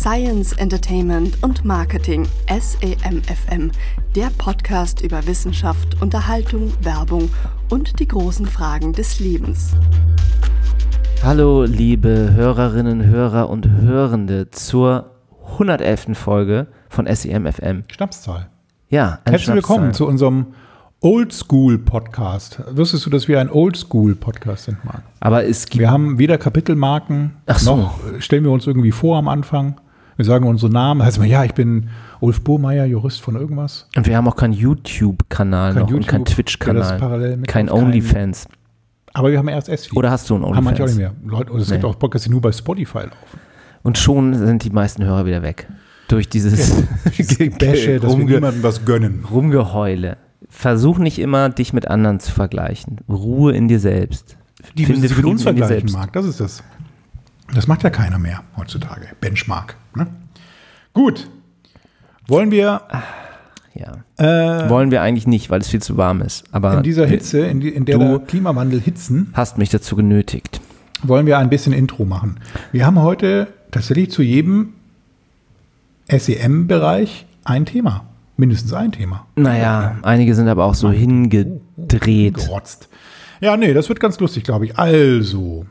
Science, Entertainment und Marketing SEMFM, der Podcast über Wissenschaft, Unterhaltung, Werbung und die großen Fragen des Lebens. Hallo liebe Hörerinnen, Hörer und Hörende zur 111. Folge von SEMFM. Schnapszahl. Ja, eine Herzlich willkommen zu unserem Oldschool-Podcast. Wusstest du, dass wir ein Oldschool-Podcast sind, Marc? Aber es gibt Wir haben weder Kapitelmarken, Ach so. noch stellen wir uns irgendwie vor am Anfang. Wir sagen unsere Namen. Heißt mal, ja, ich bin Ulf Burmeier, Jurist von irgendwas. und wir haben auch keinen YouTube-Kanal noch und keinen YouTube, der das Twitch-Kanal, kein keinen- OnlyFans. Aber wir haben erst S-Feed. Oder hast du einen haben manche auch nicht OnlyFans? mehr. Leute, und es gibt Nee. auch Podcasts, die nur bei Spotify laufen. Und schon sind die meisten Hörer wieder weg. Durch dieses Bäsche, dass wir Rumge niemandem was gönnen. Rumgeheule. Versuch nicht immer, dich mit anderen zu vergleichen. Ruhe in dir selbst. Die sich mit uns vergleichen. Marc. Das ist das. Das macht ja keiner mehr heutzutage. Benchmark. Ne? Gut. Wollen wir Ja. äh, Wollen wir eigentlich nicht, weil es viel zu warm ist. Aber in dieser Hitze, in, die, in der Du- der Klimawandel hitzen, hast mich dazu genötigt. wollen wir ein bisschen Intro machen. Wir haben heute tatsächlich zu jedem SEM-Bereich ein Thema. Mindestens ein Thema. Naja, einige sind aber auch so hingedreht. Gerotzt. Ja, nee, das wird ganz lustig, glaube ich. Also,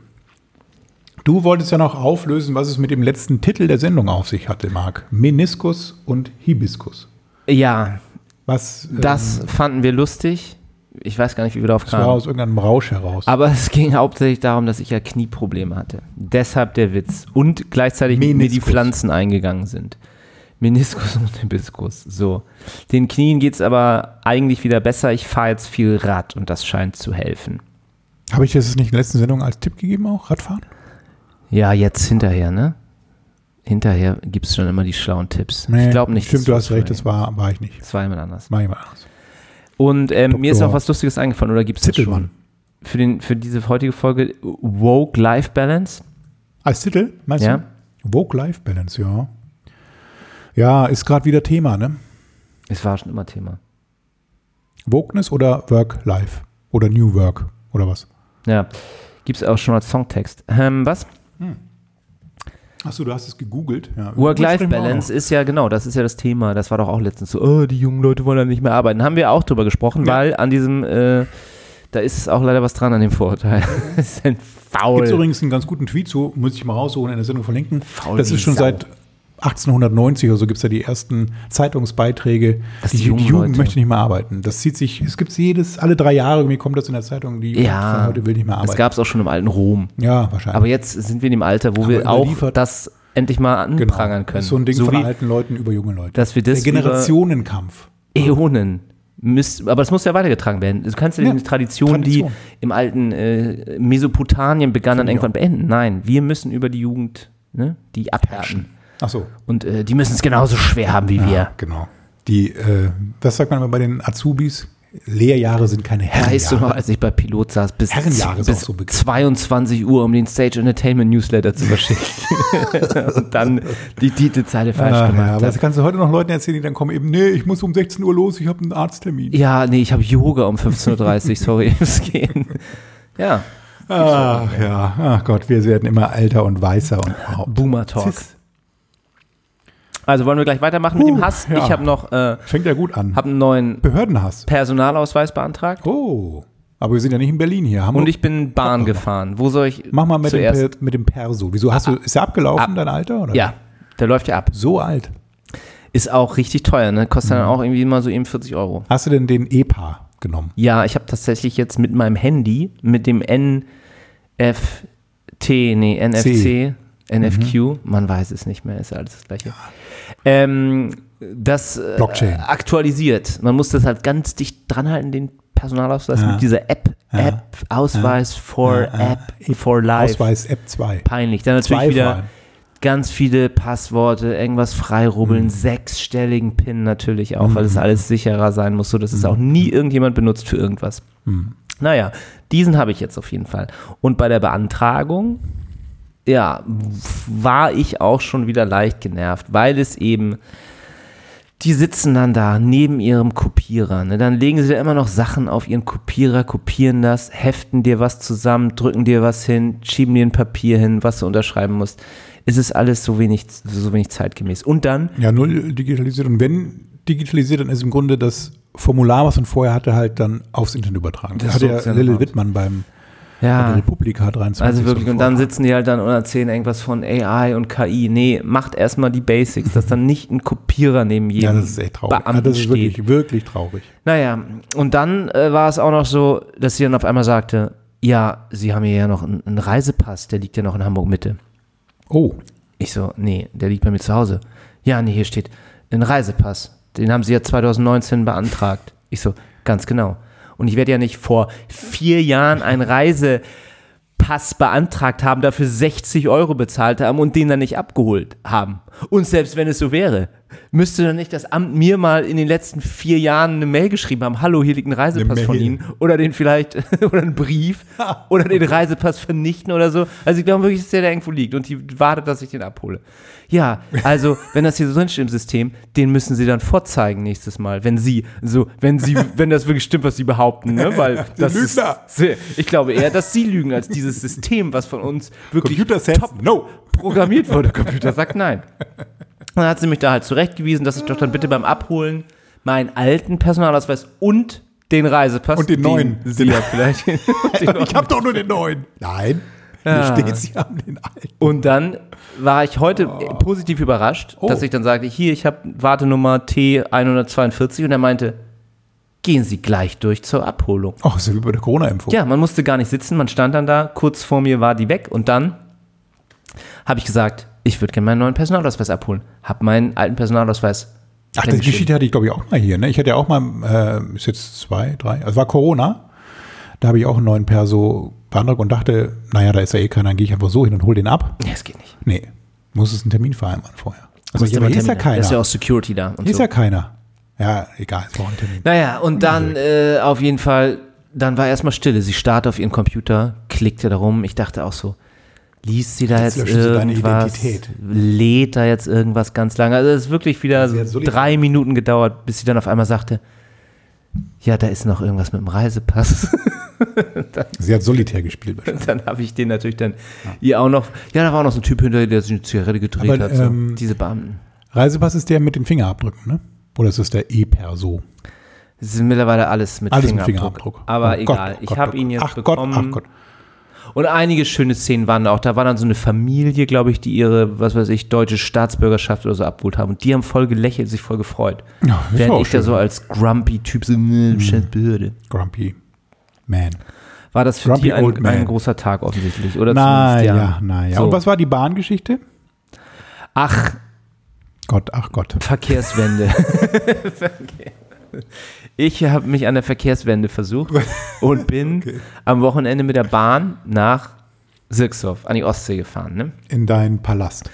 du wolltest ja noch auflösen, was es mit dem letzten Titel der Sendung auf sich hatte, Marc. Meniskus und Hibiskus. Ja, Was das fanden wir lustig. Ich weiß gar nicht, wie wir darauf das war kamen. aus irgendeinem Rausch heraus. Aber es ging hauptsächlich darum, dass ich ja Knieprobleme hatte. Deshalb der Witz. Und gleichzeitig mir die Meniskus. Pflanzen eingegangen sind. Meniskus und Hibiskus. So. Den Knien geht es aber eigentlich wieder besser. Ich fahre jetzt viel Rad und das scheint zu helfen. Habe ich das nicht in der letzten Sendung als Tipp gegeben auch? Radfahren? Ja, jetzt hinterher, ne? Hinterher gibt es schon immer die schlauen Tipps. Nee, ich glaube nicht. Stimmt, du hast recht, das war, war ich nicht. Das war jemand anders. War jemand anderes. Und ähm, mir ist auch was Lustiges eingefallen, oder gibt es schon? Für, den, für diese heutige Folge Woke Life Balance. Als Titel, meinst Ja. du? Woke-Life-Balance, ja. Ja, ist gerade wieder Thema, ne? Es war schon immer Thema. Wokeness oder Work-Life? Oder New Work? Oder was? Ja, gibt es auch schon als Songtext. Ähm, was? Achso, du hast es gegoogelt. Ja, Work-Life-Balance ist ja genau, das ist ja das Thema. Das war doch auch letztens so, oh, die jungen Leute wollen ja nicht mehr arbeiten. Haben wir auch drüber gesprochen, Ja. weil an diesem, äh, da ist auch leider was dran an dem Vorurteil. das ist ein faul. Gibt übrigens einen ganz guten Tweet zu, muss ich mal rausholen, in der Sendung verlinken. Faul das ist schon Sau. seit 1890 oder so gibt es ja die ersten Zeitungsbeiträge. Die, die Jugend Leute- möchte nicht mehr arbeiten. Das zieht sich, es gibt jedes, alle drei Jahre irgendwie kommt das in der Zeitung, die Jugend ja, von heute will nicht mehr das arbeiten. gab es auch schon im alten Rom. ja, wahrscheinlich. Aber jetzt sind wir in dem Alter, wo Aber wir auch das endlich mal Genau. anprangern können. Das ist so ein Ding so von alten Leuten über junge Leute. dass wir das der Generationenkampf. Äonen. Müsst, aber es muss ja weitergetragen werden. Du kannst ja, Ja, die Tradition, Tradition. die im alten äh, Mesopotamien begann, dann irgendwann beenden. Nein, wir müssen über die Jugend, ne, die abherrschen. Ach so. Und äh, die müssen es genauso schwer haben wie wir. Ja, genau. Die, äh, was sagt man immer bei den Azubis? Lehrjahre sind keine Weißt du noch, Herrenjahre. als ich bei Pilot saß, bis, Herrenjahre bis so Begriff. 22 Uhr, um den Stage Entertainment Newsletter zu verschicken. Und dann die Titelzeile falsch Ah, gemacht ja, aber das kannst du heute noch Leuten erzählen, die dann kommen eben, nee, ich muss um 16 Uhr los, ich habe einen Arzttermin. Ja, nee, ich habe Yoga um 15.30 Uhr, sorry, es gehen. Ja, Ach ja, ach Gott, wir werden immer älter und weißer und. Boomer Talk. Cis. Also wollen wir gleich weitermachen mit Huh, dem Hass? ja. Ich habe noch äh, Fängt ja gut an. hab einen neuen Behördenhass. Personalausweis beantragt Oh, aber wir sind ja nicht in Berlin hier. Hamburg. und ich bin Bahn gefahren. Wo soll ich Mach mal mit dem, zuerst? Per, mit dem Perso. Wieso hast du, ist der abgelaufen, ab- dein Alter? Oder? Ja, der läuft ja ab. So alt. Ist auch richtig teuer, ne? Kostet Mhm. dann auch irgendwie immer so eben 40 Euro. Hast du denn den EPA genommen? Ja, ich habe tatsächlich jetzt mit meinem Handy, mit dem NFT, nee, NFC, NFQ, Mhm. man weiß es nicht mehr, ist ja alles das gleiche. Ähm, das äh, Blockchain. aktualisiert. Man muss das halt ganz dicht dranhalten, den Personalausweis Ja. mit dieser App, Ja. App, Ausweis for Ja, ja. App, for Life. Ausweis App 2. Peinlich. Dann natürlich Zwei wieder ganz viele Passworte, irgendwas freirubbeln, Mhm. sechsstelligen PIN natürlich auch, weil es alles sicherer sein muss, so dass es auch nie irgendjemand benutzt für irgendwas. Mhm. Naja, diesen habe ich jetzt auf jeden Fall. Und bei der Beantragung, ja, war ich auch schon wieder leicht genervt, weil es eben die sitzen dann da neben ihrem Kopierer. Ne? Dann legen sie da immer noch Sachen auf ihren Kopierer, kopieren das, heften dir was zusammen, drücken dir was hin, schieben dir ein Papier hin, was du unterschreiben musst. Es ist alles so wenig, so wenig zeitgemäß. Und dann, Ja, null digitalisiert. Und wenn digitalisiert, dann ist im Grunde das Formular, was man vorher hatte, halt dann aufs Internet übertragen. Das Das hat ja smart. Wittmann beim ja, Republika 23. also wirklich, und dann sitzen die halt dann und erzählen irgendwas von AI und KI. Nee, macht erstmal die Basics, dass dann nicht ein Kopierer neben jedem Ja, das ist echt traurig. Ja, Beamten das ist steht. wirklich, wirklich traurig. Naja, und dann äh, war es auch noch so, dass sie dann auf einmal sagte, ja, sie haben hier ja noch einen, einen Reisepass, der liegt ja noch in Hamburg Mitte. Oh, Ich so, nee, der liegt bei mir zu Hause. Ja, nee, hier steht ein Reisepass. Den haben sie ja 2019 beantragt. Ich so, ganz genau. Und ich werde ja nicht vor vier Jahren einen Reisepass beantragt haben, dafür 60 Euro bezahlt haben und den dann nicht abgeholt haben. Und selbst wenn es so wäre, müsste dann nicht das Amt mir mal in den letzten vier Jahren eine Mail geschrieben haben, hallo, hier liegt ein Reisepass von. Ihnen oder den vielleicht, oder einen Brief oder den Reisepass vernichten oder so. Also ich glaube wirklich, dass der da irgendwo liegt und die wartet, dass ich den abhole. Ja, also wenn das hier so drinsteht im System, den müssen sie dann vorzeigen nächstes Mal, wenn sie, so, wenn sie, wenn das wirklich stimmt, was sie behaupten, ne? Weil das ist, ich glaube eher, dass sie lügen, als dieses System, was von uns wirklich Computer says no. programmiert wurde. Computer sagt nein. Und dann hat sie mich da halt zurechtgewiesen, dass ich doch dann bitte beim Abholen meinen alten Personalausweis und den Reisepass Und den neuen. Sie ja vielleicht. Ich habe doch nur den neuen. Nein, Ja. hier steht, sie haben den alten. und dann war ich heute positiv überrascht, Oh. dass ich dann sagte, hier, ich habe Wartenummer T142 und er meinte, gehen Sie gleich durch zur Abholung. Ach, ist ja wie bei der Corona-Impfung. Ja, man musste gar nicht sitzen, man stand dann da, kurz vor mir war die weg und dann habe ich gesagt, ich würde gerne meinen neuen Personalausweis abholen. Habe meinen alten Personalausweis. Ach, die Geschichte hatte ich, glaube ich, auch mal hier. Ne? Ich hatte ja auch mal, äh, ist jetzt zwei, drei, also war Corona. Da habe ich auch einen neuen Perso beantragt und dachte, naja, da ist ja eh keiner, dann gehe ich einfach so hin und hole den ab. Nee, das geht nicht. Nee, muss es einen Termin vereinbaren vorher. Also hier, hier ist ja keiner. Da ist ja auch Security da. Und hier ist so. ja keiner. Ja, egal, es war ein Termin. Naja, und dann äh, auf jeden Fall, dann war erstmal Stille. Sie starrte auf ihren Computer, klickte da rum. Ich dachte auch so, liest sie da Jetzt jetzt irgendwas? Identität. Lädt da jetzt irgendwas ganz lange? Also es ist wirklich wieder so drei Minuten gedauert, bis sie dann auf einmal sagte, ja, da ist noch irgendwas mit dem Reisepass. Sie hat Solitär gespielt. dann habe ich den natürlich dann ihr auch noch, ja, da war auch noch so ein Typ hinter, der sich eine Zigarette gedreht Aber, hat. So. ähm, Diese Beamten. Reisepass ist der mit den Fingerabdrücken, ne? Oder ist das der E-Perso? Es ist mittlerweile alles mit Alles mit Fingerabdruck. Fingerabdruck. Aber Oh Gott, egal, oh ich Gott, habe oh ihn Gott. jetzt ach bekommen. Gott, ach Gott. Und einige schöne Szenen waren da auch. Da war dann so eine Familie, glaube ich, die ihre, was weiß ich, deutsche Staatsbürgerschaft oder so abgeholt haben. Und die haben voll gelächelt, sich voll gefreut. Ja, Während ich da schön. Mhm. so als grumpy Typ so, scheiß Behörde. Grumpy Man. War das für Grumpy die ein, old man. ein großer Tag offensichtlich? Oder Na ja, na ja. So. Und was war die Bahngeschichte? Ach, Gott, ach Gott. Verkehrswende. ich habe mich an der Verkehrswende versucht und bin am Wochenende mit der Bahn nach Sirksdorf an die Ostsee gefahren. Ne? In deinen Palast.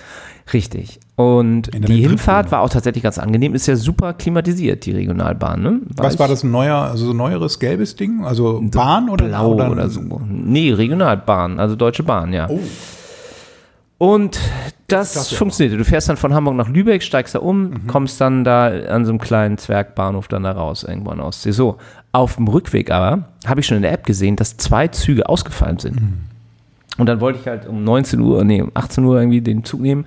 Richtig. Und die. Hinfahrt war auch tatsächlich ganz angenehm. Ist ja super klimatisiert, die Regionalbahn. Ne? Was ich war das ein neuer, also so ein neueres gelbes Ding? Also Bahn oder Blau oder, oder, so. Nee, Regionalbahn, also Deutsche Bahn, ja. Oh. Und das Das ja funktionierte. Du fährst dann von Hamburg nach Lübeck, steigst da um, Mhm. kommst dann da an so einem kleinen Zwergbahnhof dann da raus, irgendwo der Ostsee. So, auf dem Rückweg aber habe ich schon in der App gesehen, dass zwei Züge ausgefallen sind. Mhm. Und dann wollte ich halt um 19 Uhr, nee, um 18 Uhr irgendwie den Zug nehmen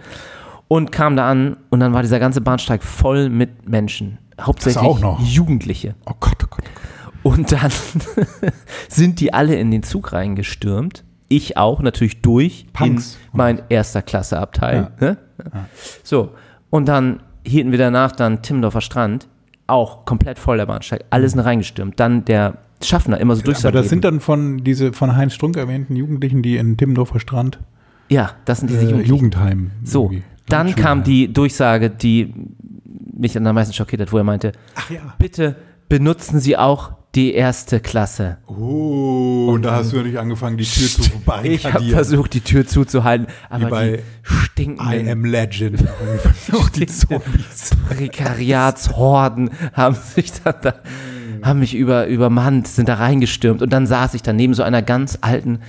und kam da an und dann war dieser ganze Bahnsteig voll mit Menschen. Hauptsächlich auch noch? Jugendliche. Oh Gott, oh Gott. Und dann sind die alle in den Zug reingestürmt. Ich auch, natürlich durch Punks. in mein erster Klasse Abteil. Ne? So, und dann hielten wir danach dann Timmendorfer Strand, auch komplett voll der Bahnsteig, alle sind reingestürmt. Dann der Schaffner immer so durch Aber das sind dann von diese von Heinz Strunk erwähnten Jugendlichen, die in Timmendorfer Strand Ja, das sind diese äh, Jugendlichen. Jugendheim. So, irgendwie. dann kam die Durchsage, die mich am meisten schockiert hat, wo er meinte, Ach ja. bitte benutzen Sie auch die erste Klasse. Oh, und da hast du natürlich angefangen, die Tür zu Ich habe barrikadieren. versucht, die Tür zuzuhalten, aber bei die stinkenden I am Legend. Auch die Zombies. Prekariatshorden haben sich dann da, haben mich über, übermannt, sind da reingestürmt und dann saß ich da neben so einer ganz alten,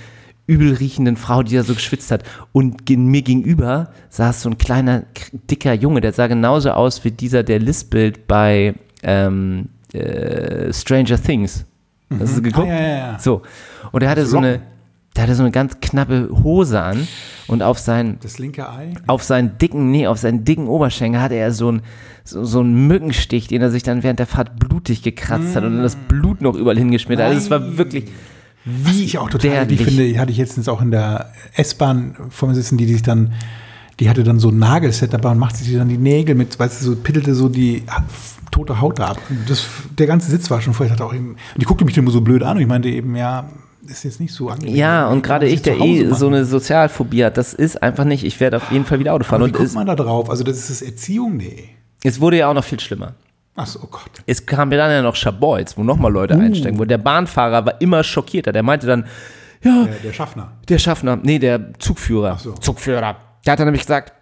übel riechenden Frau, die da so geschwitzt hat. Und mir gegenüber saß so ein kleiner, dicker Junge, der sah genauso aus wie dieser, der lispelt bei ähm, äh, Stranger Things. Hast du geguckt? Ah, ja, ja, ja. So. Und er hatte so eine, der hatte so eine ganz knappe Hose an und auf seinen Das linke Ei. auf seinen dicken, nee, auf seinen dicken Oberschenkel hatte er so einen so, so einen Mückenstich, den er sich dann während der Fahrt blutig gekratzt hat und dann das Blut noch überall hingeschmiert hat. Also es war wirklich Was ich auch total, die finde, hatte ich letztens auch in der S-Bahn vor mir sitzen, die sich dann, die hatte dann so ein Nagelset dabei und macht sich dann die Nägel mit, weißt du, so pittelte so die tote Haut da ab. Das, der ganze Sitz war schon vorher, hat auch eben, und die guckte mich immer so blöd an und ich meinte eben, ja, ist jetzt nicht so angenehm. Ja, und gerade ich, der eh machen. so eine Sozialphobie hat, das ist einfach nicht, ich werde auf jeden Fall wieder Auto fahren. Aber wie Und guckt man da drauf? Also das ist das Erziehung? Nee. es wurde ja auch noch viel schlimmer. Achso, oh Gott. Es kam ja dann ja noch Schabolz, wo nochmal Leute Uh. einsteigen. Wo der Bahnfahrer war immer schockierter. Der meinte dann, ja, Der, der Schaffner. Der Schaffner, nee, der Zugführer. so. Zugführer. Der hat dann nämlich gesagt,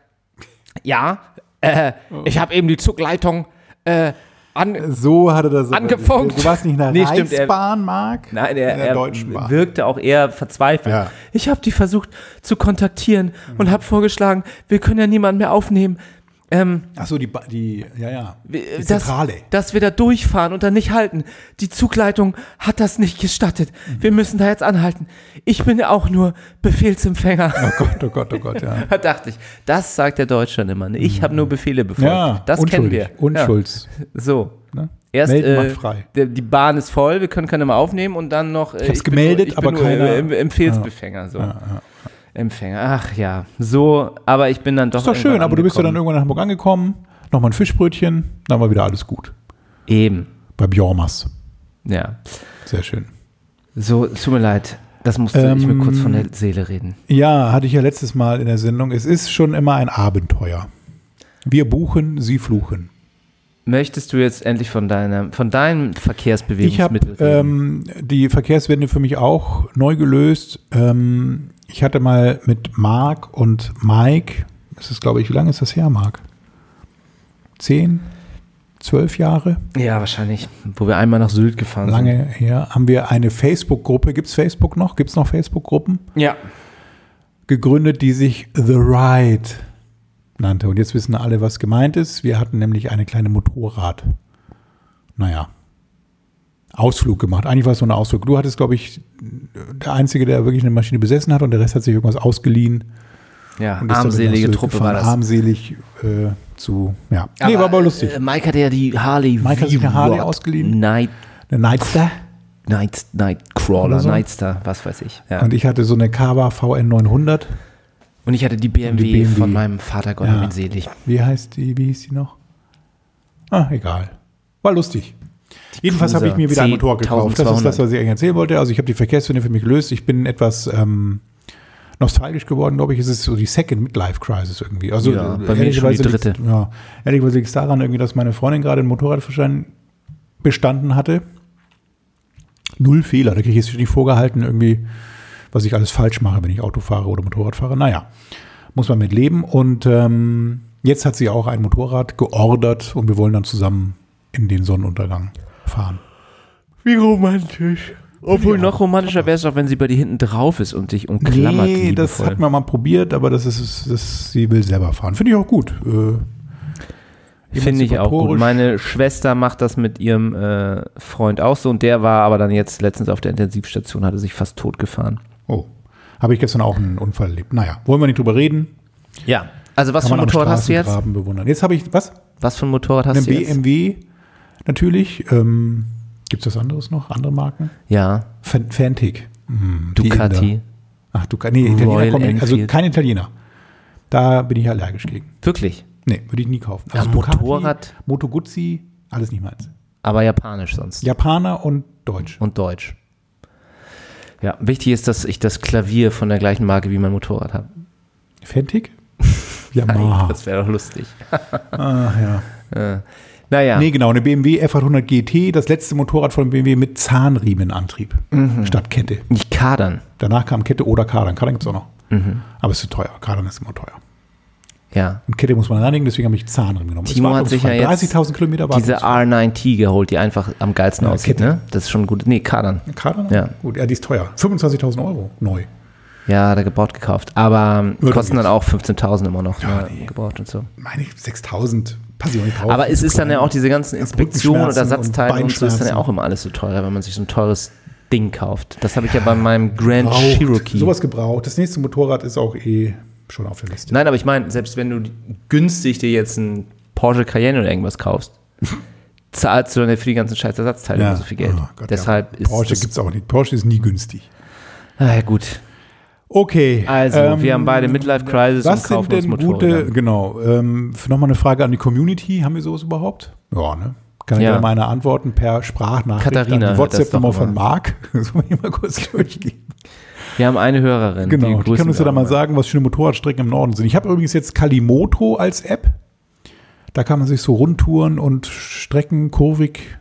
ja, äh, ich habe eben die Zugleitung äh, an. So hatte das. Angefunkt. Du warst nicht in der Nee, stimmt, er- Reichsbahn, Marc? Nein, er, in der er Deutschen Bahn. wirkte auch eher verzweifelt. Ja. Ich habe die versucht zu kontaktieren und habe vorgeschlagen, wir können ja niemanden mehr aufnehmen. Ähm, Achso, die, Ba- die, ja, ja. Die dass, Zentrale. dass wir da durchfahren und dann nicht halten. Die Zugleitung hat das nicht gestattet. Mhm. Wir müssen da jetzt anhalten. Ich bin ja auch nur Befehlsempfänger. Oh Gott, oh Gott, oh Gott, ja. Da dachte ich, das sagt der Deutsche immer. ne? Ich habe nur Befehle befolgt. Ja, das kennen wir. Unschulds. Ja. So. Ne? Erst Melden äh, frei. der, die Bahn ist voll, wir können keine mehr aufnehmen und dann noch. Äh, hab's bin gemeldet, nur, ich aber bin nur, keiner- Äh, Em- Empfehlsbefänger. So. Empfänger. Ach ja, so. Aber ich bin dann doch. Ist doch schön, aber du bist ja dann irgendwann nach Hamburg angekommen, nochmal ein Fischbrötchen, dann war wieder alles gut. Eben. Bei Bjormas. Ja. Sehr schön. So, tut mir leid. Das musste ich mir Ähm, kurz von der Seele reden. Ja, hatte ich ja letztes Mal in der Sendung. Es ist schon immer ein Abenteuer. Wir buchen, sie fluchen. Möchtest du jetzt endlich von deinem, von deinem Ich habe Verkehrsbewegungsmittel reden? ähm, die Verkehrswende für mich auch neu gelöst. Ähm, ich hatte mal mit Marc und Mike, das ist glaube ich, wie lange ist das her, Marc? Zehn, zwölf Jahre? ja, wahrscheinlich. Wo wir einmal nach Sylt gefahren Lange her. Haben wir eine Facebook-Gruppe, gibt es Facebook noch? Gibt es noch Facebook-Gruppen? sind. Ja. Gegründet, die sich The Ride nannte. Und jetzt wissen alle, was gemeint ist. Wir hatten nämlich eine kleine Motorrad. Naja. Ausflug gemacht. Eigentlich war es so ein Ausflug. Du hattest, glaube ich, der Einzige, der wirklich eine Maschine besessen hat und der Rest hat sich irgendwas ausgeliehen. Ja, armselige Truppe gefahren. war das. Armselig äh, zu, ja. nee, war aber lustig. Äh, Mike hatte ja die Harley Mike hat sich eine Harley ausgeliehen. Night, Eine Nightster. Night, Nightcrawler, so. Nightstar, was weiß ich. Ja. Und ich hatte so eine Kawa VN 900. Und ich hatte die BMW, Die BMW. von meinem Vater, Gott Ja. selig. Wie heißt die, wie hieß die noch? Ah, egal. War lustig. Jedenfalls habe ich mir wieder ein 10, Motorrad gekauft. Das ist das, was ich eigentlich erzählen wollte. Also ich habe die Verkehrswende für mich gelöst. Ich bin etwas ähm, nostalgisch geworden, glaube ich. Es ist so die Second Midlife Crisis irgendwie. Also Ja, äh, bei mir schon die dritte. Ja, ehrlicherweise liegt es daran, irgendwie, dass meine Freundin gerade einen Motorradführerschein bestanden hatte. Null Fehler. Da kriege ich jetzt nicht vorgehalten, irgendwie, was ich alles falsch mache, wenn ich Auto fahre oder Motorrad fahre. Naja, muss man mit leben. Und ähm, jetzt hat sie auch ein Motorrad geordert und wir wollen dann zusammen in den Sonnenuntergang fahren. Wie romantisch. Obwohl noch romantischer wäre es auch, wenn sie bei dir hinten drauf ist und dich umklammert. Nee, das liebevoll. hat man mal probiert, aber das ist, das, sie will selber fahren. Finde ich auch gut. Äh, Finde ich auch gut. Meine Schwester macht das mit ihrem äh, Freund auch so und der war aber dann jetzt letztens auf der Intensivstation, hatte sich fast tot gefahren. Oh, habe ich gestern auch einen Unfall erlebt. Naja, wollen wir nicht drüber reden. Ja. Also was Kann für ein Motorrad hast du jetzt? Bewundern. Jetzt habe ich, was? Was für ein Motorrad hast Eine du jetzt? BMW natürlich. Ähm, Gibt es was anderes noch? Andere Marken? Ja, Fan- Fantic. Hm, Ducati. Ach, Ducati. Nee, Italiener Royal kommen nicht. Also kein Italiener. Da bin ich allergisch gegen. Wirklich. Nee, würde ich nie kaufen. Ja, Motorrad- Moto Guzzi, alles nicht meins. Aber japanisch sonst. Japaner und Deutsch. Und Deutsch. Ja, wichtig ist, dass ich das Klavier von der gleichen Marke wie mein Motorrad habe. Fantic? Yamaha. Das wäre doch lustig. Ach ja. Naja, Nee, genau, eine BMW F800 GT, das letzte Motorrad von BMW mit Zahnriemenantrieb Mhm. statt Kette. nicht kadern. Danach kam Kette oder Kardan. Kardan gibt es auch noch. Mhm. Aber es ist zu teuer. Kardan ist immer teuer. Ja. Und Kette muss man reinigen, deswegen habe ich Zahnriemen genommen. Timo hat sich ja jetzt 30.000 Kilometer diese wartungsfrei. R9T geholt, die einfach am geilsten Ja, aussieht, Kette. ne? Das ist schon gut. Nee, kadern. Kardan? Ja. Gut, ja, die ist teuer. 25.000 Euro neu. Ja, da gebaut gekauft. Aber Ja, kosten dann dann auch 15.000 immer noch Ja, ne, nee. gebaut und so. Meine ich, 6000 pass ich auch nicht drauf. Aber es ist dann ja auch diese ganzen Inspektionen und Ersatzteile und, so ist dann ja auch immer alles so teuer, wenn man sich so ein teures Ding kauft. Das habe ich ja bei meinem Grand Gebraucht. Cherokee. Sowas gebraucht. Das nächste Motorrad ist auch eh schon auf der Liste. Nein, aber ich meine, selbst wenn du günstig dir jetzt einen Porsche Cayenne oder irgendwas kaufst, zahlst du dann ja für die ganzen scheiß Ersatzteile immer so viel Geld. Oh Gott, Deshalb ja. ist Porsche gibt es auch nicht. Porsche ist nie günstig. Ah, ja, gut. Okay. Also, wir haben beide Midlife Crisis was und kaufen sind denn uns Motorräder. gute, genau, ähm, nochmal eine Frage an die Community. Haben wir sowas überhaupt? Ja, ne? Kann ich Ja. ja mal eine antworten per Sprachnachricht Katharina an die das WhatsApp-Nummer doch von. Marc. Sollen wir hier mal kurz durchgehen? Wir haben eine Hörerin. Genau, die, grüßen kann uns ja da mal sagen, was schöne Motorradstrecken im Norden sind. Ich habe übrigens jetzt Kalimoto als App. Da kann man sich so Rundtouren und Strecken kurvig,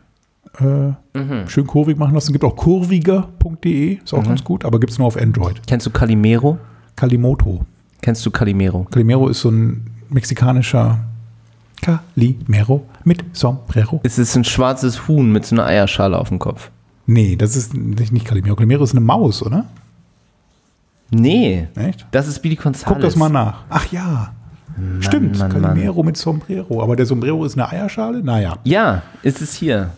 äh, Mhm. schön kurvig machen lassen. Gibt auch kurviger.de, ist auch ganz gut, aber gibt es nur auf Android. Kennst du Calimero? Kalimoto. Kennst du Calimero? Calimero ist so ein mexikanischer Calimero mit Sombrero. Es ist ein schwarzes Huhn mit so einer Eierschale auf dem Kopf. Nee, das ist nicht nicht Calimero. Calimero ist eine Maus, oder? Nee, Echt? das ist Billy Gonzales. Guck das mal nach. Ach ja. Stimmt, Mann, Mann. Calimero mit Sombrero. Aber der Sombrero ist eine Eierschale? Naja. Ja, ist es hier.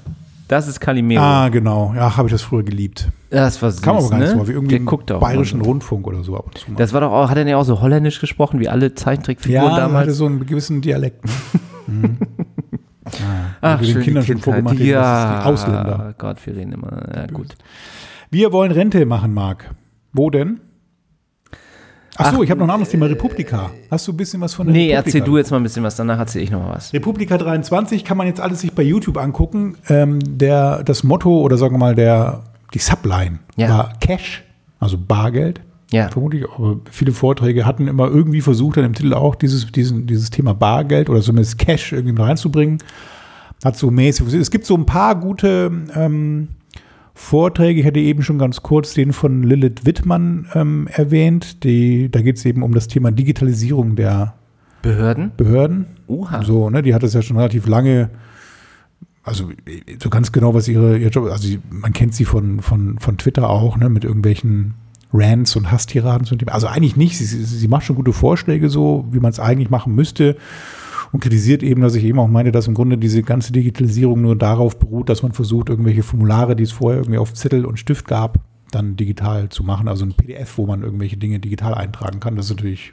Das ist Calimero. Ah, genau. Ja, habe ich das früher geliebt. das war süß, Kann man aber gar nicht ne? so, wie irgendwie Der guckt auch bayerischen so. Rundfunk oder so ab und zu mal. Das war doch auch, hat er ja auch so holländisch gesprochen, wie alle Zeichentrickfiguren ja, damals. hatte damals? so einen gewissen Dialekt. Ne? mhm. ja, Ach, wie den schön, Kindern schon vorgemacht haben, das ist ja, die Ausländer. Gott, wir reden immer. Ja, gut. Wir wollen Rente machen, Marc. Wo denn? Ach so, ich habe noch ein anderes Thema. Republika. Hast du ein bisschen was von der Nee, Republika? erzähl du jetzt mal ein bisschen was, danach erzähl ich noch mal was. Republika 23 kann man jetzt alles sich bei YouTube angucken. Ähm, der, das Motto oder sagen wir mal der, die Subline Ja. war Cash, also Bargeld. Ja. Vermutlich, aber viele Vorträge hatten immer irgendwie versucht, dann im Titel auch dieses, diesen, dieses Thema Bargeld oder zumindest Cash irgendwie mit reinzubringen. Hat so mäßig. Es gibt so ein paar gute ähm, Vorträge. Ich hatte eben schon ganz kurz den von Lilith Wittmann ähm, erwähnt. Die, da geht es eben um das Thema Digitalisierung der Behörden? Behörden. Oha. So, ne, die hat es ja schon relativ lange, also so ganz genau, was ihre, ihr Job, also man kennt sie von, von, von Twitter auch, ne, mit irgendwelchen Rants und Hasstiraden zum Thema. Also eigentlich nicht, sie, sie macht schon gute Vorschläge so, wie man es eigentlich machen müsste und kritisiert eben, dass ich eben auch meinte, dass im Grunde diese ganze Digitalisierung nur darauf beruht, dass man versucht, irgendwelche Formulare, die es vorher irgendwie auf Zettel und Stift gab, dann digital zu machen. Also ein PDF, wo man irgendwelche Dinge digital eintragen kann. Das ist natürlich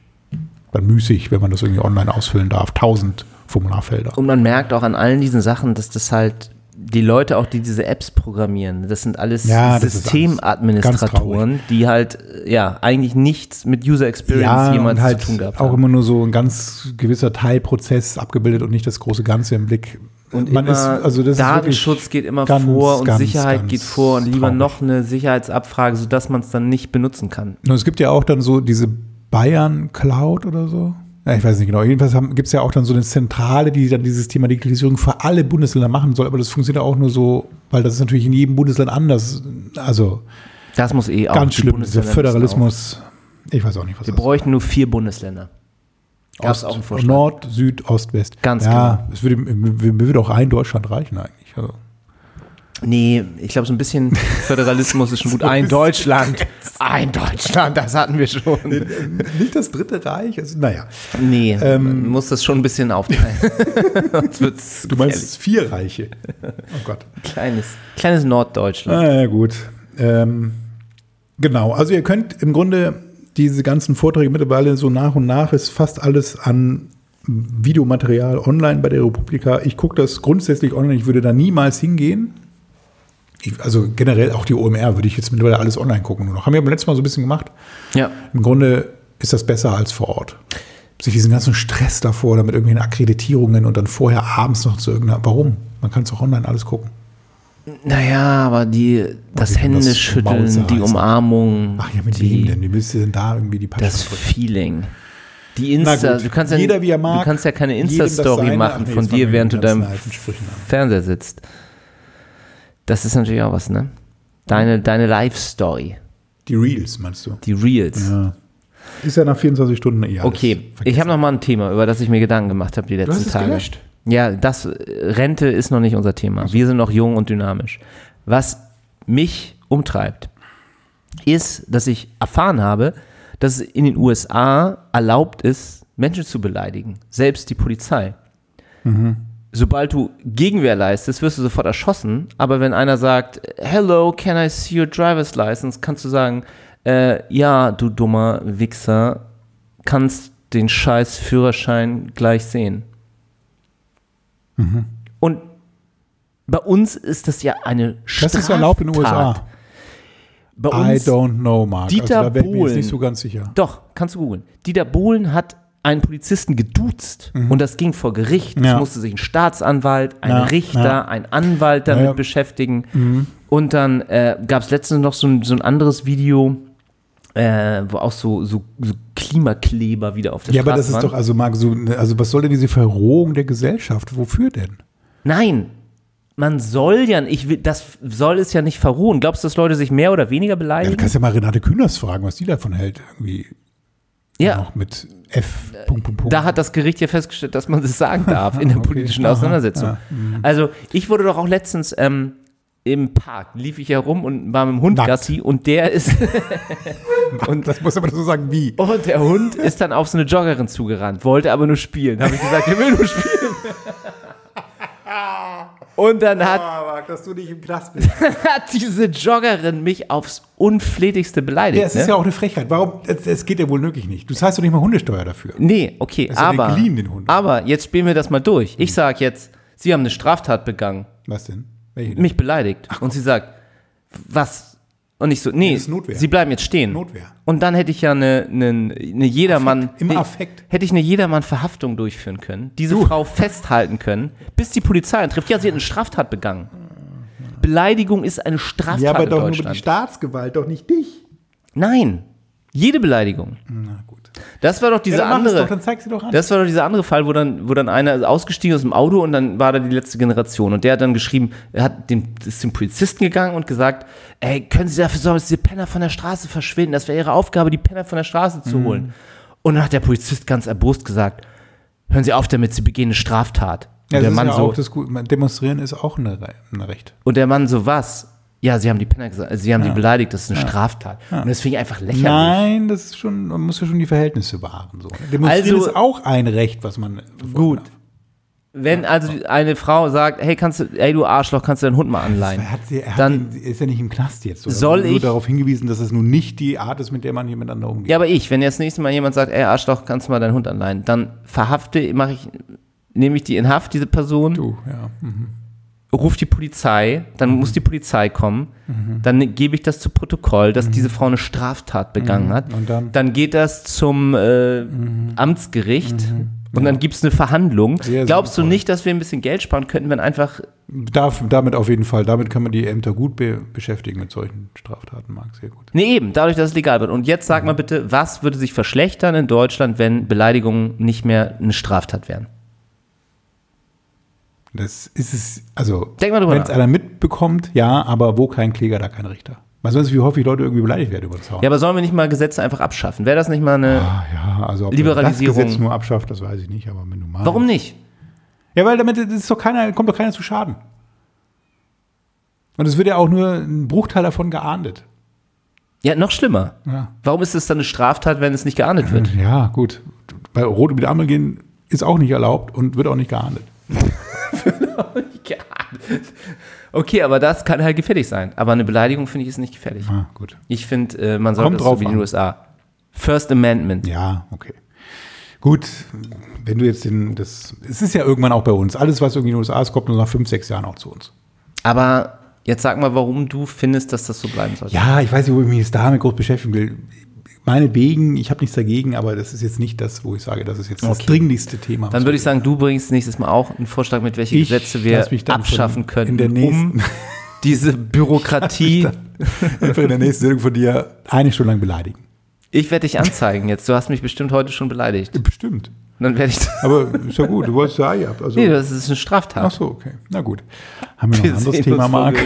dann müßig, wenn man das irgendwie online ausfüllen darf. Tausend Formularfelder. Und man merkt auch an allen diesen Sachen, dass das halt die Leute auch, die diese Apps programmieren, das sind alles Ja, Systemadministratoren, die halt ja eigentlich nichts mit User Experience jemals und halt zu tun gehabt auch haben. immer nur so ein ganz gewisser Teilprozess abgebildet und nicht das große Ganze im Blick. Und man ist, also das Datenschutz geht immer ganz, vor und ganz, Sicherheit ganz geht vor und lieber traurig. noch eine Sicherheitsabfrage, sodass man es dann nicht benutzen kann. Und es gibt ja auch dann so diese Bayern Cloud oder so. Ja, ich weiß nicht genau. Jedenfalls gibt es ja auch dann so eine Zentrale, die dann dieses Thema Digitalisierung für alle Bundesländer machen soll. Aber das funktioniert auch nur so, weil das ist natürlich in jedem Bundesland anders. Also Das muss eh auch. ganz schlimm, dieser Föderalismus. Ich weiß auch nicht, was. Wir das bräuchten nur vier Bundesländer. Gab es Ost. Nord, Süd, Ost, West. Ganz ja, es würde, mir mir würde auch ein Deutschland reichen eigentlich. Also. Nee, ich glaube, so ein bisschen Föderalismus ist schon gut. Ein Deutschland. Ein Deutschland, das hatten wir schon. Nicht das Dritte Reich? Also, naja. Nee, Ähm, man muss das schon ein bisschen aufteilen. Du meinst vier Reiche. Oh Gott. kleines, kleines Norddeutschland. Ah, ja, gut. Ähm, genau, also ihr könnt im Grunde diese ganzen Vorträge mittlerweile so nach und nach ist fast alles an Videomaterial online bei der Republika. Ich gucke das grundsätzlich online, ich würde da niemals hingehen. Also generell auch die OMR würde ich jetzt mittlerweile alles online gucken. Nur noch. Haben wir beim letzten Mal so ein bisschen gemacht. Ja. Im Grunde ist das besser als vor Ort. Sich diesen ganzen Stress davor, damit irgendwelchen Akkreditierungen und dann vorher abends noch zu irgendeiner. Warum? Man kann es auch online alles gucken. Naja, aber die, das das Händeschütteln, Maul die. Umarmung, Ach ja, mit die, wem denn? Wie willst du denn da irgendwie die Patsche das drücken? Feeling. Die Insta, gut, du kannst ja, jeder wie er mag, du kannst ja keine das Insta-Story machen Ach nee, von dir, während du deinem. Fernseher sitzt. Das ist natürlich auch was, ne? Deine, deine Live-Story, Die Reels, meinst du? die Reels. Ja. Ist ja nach 24 Stunden eh alles Okay, vergessen. ich habe noch mal ein Thema, über das ich mir Gedanken gemacht habe die letzten hast es Tage. gelöscht? Ja, das äh, Rente ist noch nicht unser Thema. Wir sind noch jung und dynamisch. Was mich umtreibt, ist, dass ich erfahren habe, dass es in den USA erlaubt ist, Menschen zu beleidigen, selbst die Polizei. Sobald du Gegenwehr leistest, wirst du sofort erschossen. Aber wenn einer sagt, Hello, can I see your driver's license, kannst du sagen, äh, ja, du dummer Wichser, kannst den scheiß Führerschein gleich sehen. Und bei uns ist das ja eine Das ist erlaubt in den USA. Straftat. Bei I uns don't know, Mark. Dieter also da wäre ich mir jetzt nicht so ganz sicher. Doch, kannst du googeln. Dieter Bohlen hat einen Polizisten geduzt und das ging vor Gericht. Es Mhm. Ja. musste sich ein Staatsanwalt, ein Ja, Richter, ja. ein Anwalt damit Ja, Mhm. ja. beschäftigen. Und dann äh, gab es letztens noch so ein, so ein anderes Video, äh, wo auch so, so, so Klimakleber wieder auf der Ja, Straße aber das ist waren. doch, also Marc, so, also was soll denn diese Verrohung der Gesellschaft? Wofür denn? Nein, man soll ja, ich will, das soll es ja nicht verruhen. Glaubst du, dass Leute sich mehr oder weniger Ja, du beleidigen? kannst ja mal Renate Künast fragen, was die davon hält. Irgendwie Ja, noch mit F. Punkt, Punkt, Punkt. Da hat das Gericht ja festgestellt, dass man das sagen darf in der Okay. politischen Aha. Auseinandersetzung. Ja. Mhm. Also ich wurde doch auch letztens ähm, im Park, lief ich herum und war mit dem Hund Nackt. Gassi und der ist und das muss aber so sagen, wie. und der Hund ist dann auf so eine Joggerin zugerannt, wollte aber nur spielen. Habe ich gesagt, er will nur spielen. Und dann hat, Marc, dass du nicht im Knast bist. hat diese Joggerin mich aufs unflätigste beleidigt. Ja, es ist ne? ja auch eine Frechheit. Warum? Es, geht ja wohl wirklich nicht. Du zahlst doch nicht mal Hundesteuer dafür. Nee, okay, ja aber, geliehen, den Hund. aber jetzt spielen wir das mal durch. Ich sage jetzt, Sie haben eine Straftat begangen. Was denn? Welche denn? mich beleidigt. und sie sagt, was? Und ich so, nee, sie bleiben jetzt stehen. Notwehr. Und dann hätte ich ja eine, eine, eine Jedermann, Affekt, im Affekt. hätte ich eine Jedermann-Verhaftung durchführen können, diese Frau festhalten können, bis die Polizei eintrifft. Ja, sie hat eine Straftat begangen. Beleidigung ist eine Straftat Ja, aber doch nur die Staatsgewalt, doch nicht dich. Nein, jede Beleidigung. Na gut. Das war doch diese dann mach es andere. doch, dann zeig sie doch an. Das war doch dieser andere Fall, wo dann, wo dann einer ausgestiegen ist aus dem Auto und dann war da die letzte Generation. Und der hat dann geschrieben, er hat dem, ist zum Polizisten gegangen und gesagt, ey, können Sie dafür sorgen, dass diese Penner von der Straße verschwinden? Das wäre Ihre Aufgabe, die Penner von der Straße Mhm. zu holen. Und dann hat der Polizist ganz erbost gesagt, hören Sie auf damit, Sie begehen eine Straftat. Ja, der Mann ja so, auch das Gute. Demonstrieren ist auch ein Recht. und der Mann so, was? Ja, Sie haben die Penner gesagt, Sie haben die beleidigt, das ist eine Straftat. Und das finde ich einfach lächerlich. Nein, das ist schon, man muss ja schon die Verhältnisse wahren. So. Also- ist auch ein Recht, was man Gut. darf. Wenn also eine Frau sagt, hey, kannst du, ey du Arschloch, kannst du deinen Hund mal anleihen? Er, hat sie, er, Dann- hat ihn, er ist ja nicht im Knast jetzt. Oder Soll nur ich- darauf hingewiesen, dass es nun nicht die Art ist, mit der man hier miteinander umgeht. Ja, aber ich, wenn jetzt nächstes Mal jemand sagt, ey Arschloch, kannst du mal deinen Hund anleihen, dann verhafte, mache ich, nehme ich die in Haft, diese Person, Du, ja. Mhm. Ruf die Polizei, dann muss die Polizei kommen, dann gebe ich das zu Protokoll, dass diese Frau eine Straftat begangen hat. Und dann? geht das zum äh, Amtsgericht und dann gibt es eine Verhandlung. Sehr Glaubst du sinnvoll. nicht, dass wir ein bisschen Geld sparen könnten, wenn einfach Darf, damit auf jeden Fall. Damit kann man die Ämter gut be beschäftigen mit solchen Straftaten, Marc. Sehr gut. Nee, eben, dadurch, dass es legal wird. Und jetzt sag mal bitte, was würde sich verschlechtern in Deutschland, wenn Beleidigungen nicht mehr eine Straftat wären? Das ist es, also, wenn es einer mitbekommt, ja, aber wo kein Kläger, da kein Richter. Meinst du, wie häufig Leute irgendwie beleidigt werden über den Zaun? Ja, aber sollen wir nicht mal Gesetze einfach abschaffen? Wäre das nicht mal eine. Ah, ja, also ob man Liberalisierung. das Gesetz nur abschafft, das weiß ich nicht, aber wenn du mal. Warum nicht? Ja, weil damit das ist doch keiner, kommt doch keiner zu Schaden. Und es wird ja auch nur ein Bruchteil davon geahndet. Ja, noch schlimmer. Ja, Warum ist es dann eine Straftat, wenn es nicht geahndet wird? ja gut. Bei Rot über die Ampel gehen ist auch nicht erlaubt und wird auch nicht geahndet. Geahndet. Okay, aber das kann halt gefährlich sein. Aber eine Beleidigung finde ich ist nicht gefährlich. Ah, gut. Ich finde, äh, man sollte Kommt das so drauf wie in den an. USA. First Amendment. Ja, okay. Gut, wenn du jetzt den, das, es ist ja irgendwann auch bei uns. Alles, was irgendwie in den USA ist, kommt nur nach fünf, sechs Jahren auch zu uns. Aber jetzt sag mal, warum du findest, dass das so bleiben sollte. Ja, ich weiß nicht, wo ich mich jetzt damit groß beschäftigen will. Meinetwegen, ich habe nichts dagegen, aber das ist jetzt nicht das, wo ich sage, das ist jetzt das Okay. dringlichste Thema. Dann würde ich sagen, du bringst nächstes Mal auch einen Vorschlag mit, welche Ich Gesetze wir abschaffen können, um diese Bürokratie. einfach in der nächsten Sendung von dir eine Stunde lang beleidigen. Ich werde dich anzeigen jetzt. Du hast mich bestimmt heute schon beleidigt. Bestimmt. Und dann werde ich. Aber ist ja gut, du wolltest ja ja. Also, Nee, das ist eine Straftat. ach so, okay. Na gut. Haben wir noch ein anderes Thema, Marc?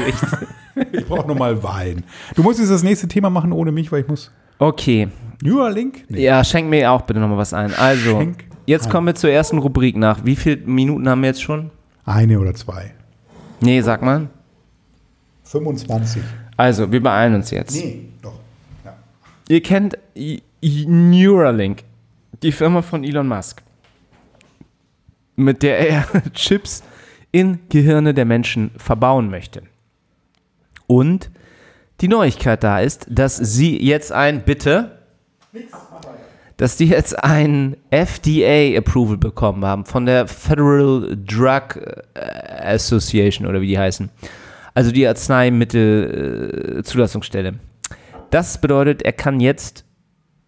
Ich brauche noch mal Wein. Du musst jetzt das nächste Thema machen ohne mich, weil ich muss. Okay. Neuralink? Nee. Ja, schenk mir auch bitte nochmal was ein. Also, Schenk jetzt kommen wir zur ersten Rubrik nach. Wie viele Minuten haben wir jetzt schon? Eine oder zwei. Nee, sag mal. 25. Also, wir beeilen uns jetzt. Nee, doch. Ja. Ihr kennt, Neuralink, die Firma von Elon Musk, mit der er Chips in Gehirne der Menschen verbauen möchte. Und die Neuigkeit da ist, dass sie jetzt ein, bitte, dass die jetzt ein FDA-Approval bekommen haben von der Federal Drug äh, Association oder wie die heißen. Also die Arzneimittel-Zulassungsstelle. Das bedeutet, er kann jetzt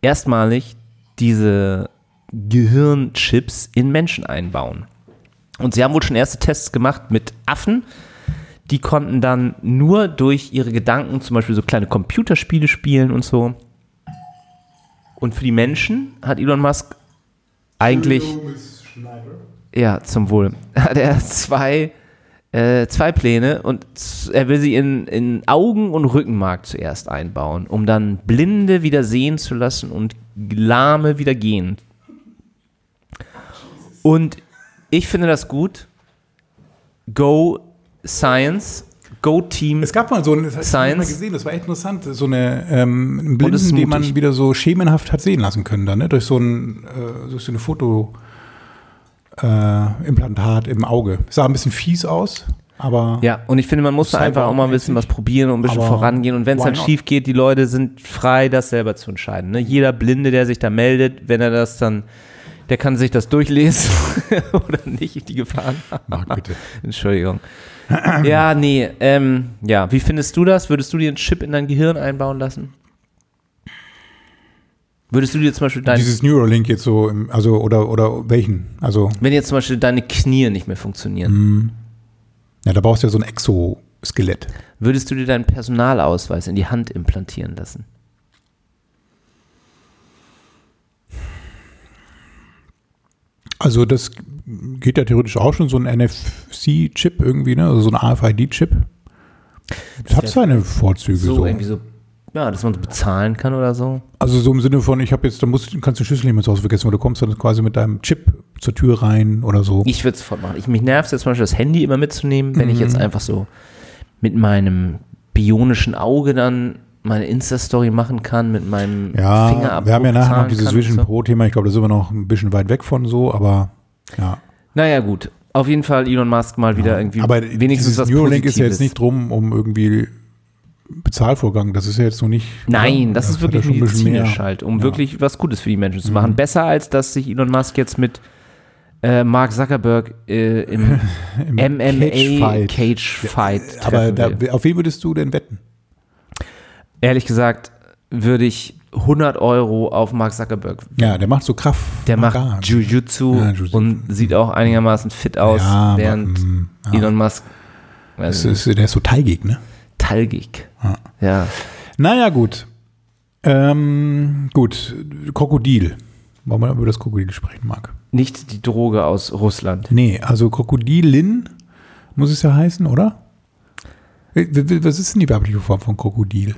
erstmalig diese Gehirnchips in Menschen einbauen. Und sie haben wohl schon erste Tests gemacht mit Affen. Die konnten dann nur durch ihre Gedanken zum Beispiel so kleine Computerspiele spielen und so. Und für die Menschen hat Elon Musk eigentlich, ja, zum Wohl, hat er zwei, äh, zwei Pläne und er will sie in, in Augen- und Rückenmark zuerst einbauen, um dann Blinde wieder sehen zu lassen und Lahme wieder gehen. Und ich finde das gut. Go Science, Go Team. Es gab mal so ein, das Science. mal gesehen, das war echt interessant, so eine ähm, Blinden, den man wieder so schemenhaft hat sehen lassen können, dann, ne? durch so ein, äh, durch so eine Foto äh, im Auge. Sah ein bisschen fies aus, aber Ja, und ich finde, man muss einfach auch mal ein bisschen was probieren und ein bisschen vorangehen. Und wenn es halt not? schief geht, die Leute sind frei, das selber zu entscheiden. Ne? Jeder Blinde, der sich da meldet, wenn er das dann, der kann sich das durchlesen oder nicht, die Gefahren. Marc, bitte. Entschuldigung. ja, nee, ähm, ja, wie findest du das? Würdest du dir einen Chip in dein Gehirn einbauen lassen? Würdest du dir zum Beispiel dein, Dieses Neuralink jetzt so, im, also oder oder welchen? Also wenn jetzt zum Beispiel deine Knie nicht mehr funktionieren, ja, da brauchst du ja so ein Exoskelett. würdest du dir deinen Personalausweis in die Hand implantieren lassen? Also das geht ja theoretisch auch schon so ein NFC-Chip irgendwie, ne? Also so ein AFID-Chip. Das hat wär seine Vorzüge So, so. irgendwie so, ja, dass man so bezahlen kann oder so. Also so im Sinne von, ich habe jetzt, da musst, kannst du den Schlüssel nicht mehr zu Hause vergessen, oder du kommst dann quasi mit deinem Chip zur Tür rein oder so. Ich würde es sofort machen. Ich, mich nervt jetzt zum Beispiel das Handy immer mitzunehmen, wenn ich Mhm. jetzt einfach so mit meinem bionischen Auge dann meine Insta-Story machen kann, mit meinem ja, Fingerabdruck wir haben ja nachher noch dieses Vision so. Pro-Thema. Ich glaube, das ist immer noch ein bisschen weit weg von so, aber ja. Naja, gut. Auf jeden Fall Elon Musk mal wieder irgendwie aber wenigstens was Neuralink ist ja jetzt Positives. nicht drum, um irgendwie Bezahlvorgang. Das ist ja jetzt noch nicht. Nein, das, ist hat wirklich ja schon ein bisschen medizinisch halt, um Ja. Mhm. wirklich was Gutes für die Menschen zu machen. Besser als dass sich Elon Musk jetzt mit äh, Mark Zuckerberg äh, im, Im MMA Cage-Fight. Cage Fight Aber treffen da, auf wen würdest du denn wetten? Ehrlich gesagt würde ich 100 Euro auf Mark Zuckerberg. Ja, der macht so Kraft. Der macht. Jujutsu Ja, Jiu-Jitsu. und sieht auch einigermaßen fit aus, Ja, aber, während mm, ja. Elon Musk nicht, ist, der ist so teigig, ne? talgig. Ja. Ja. Naja, gut. Ähm, gut, Krokodil. Wollen wir über das Krokodil sprechen, Marc? Nicht die Droge aus Russland. Nee, also Krokodilin muss es ja heißen, oder? Äh, Was ist denn die weibliche Form von Krokodil?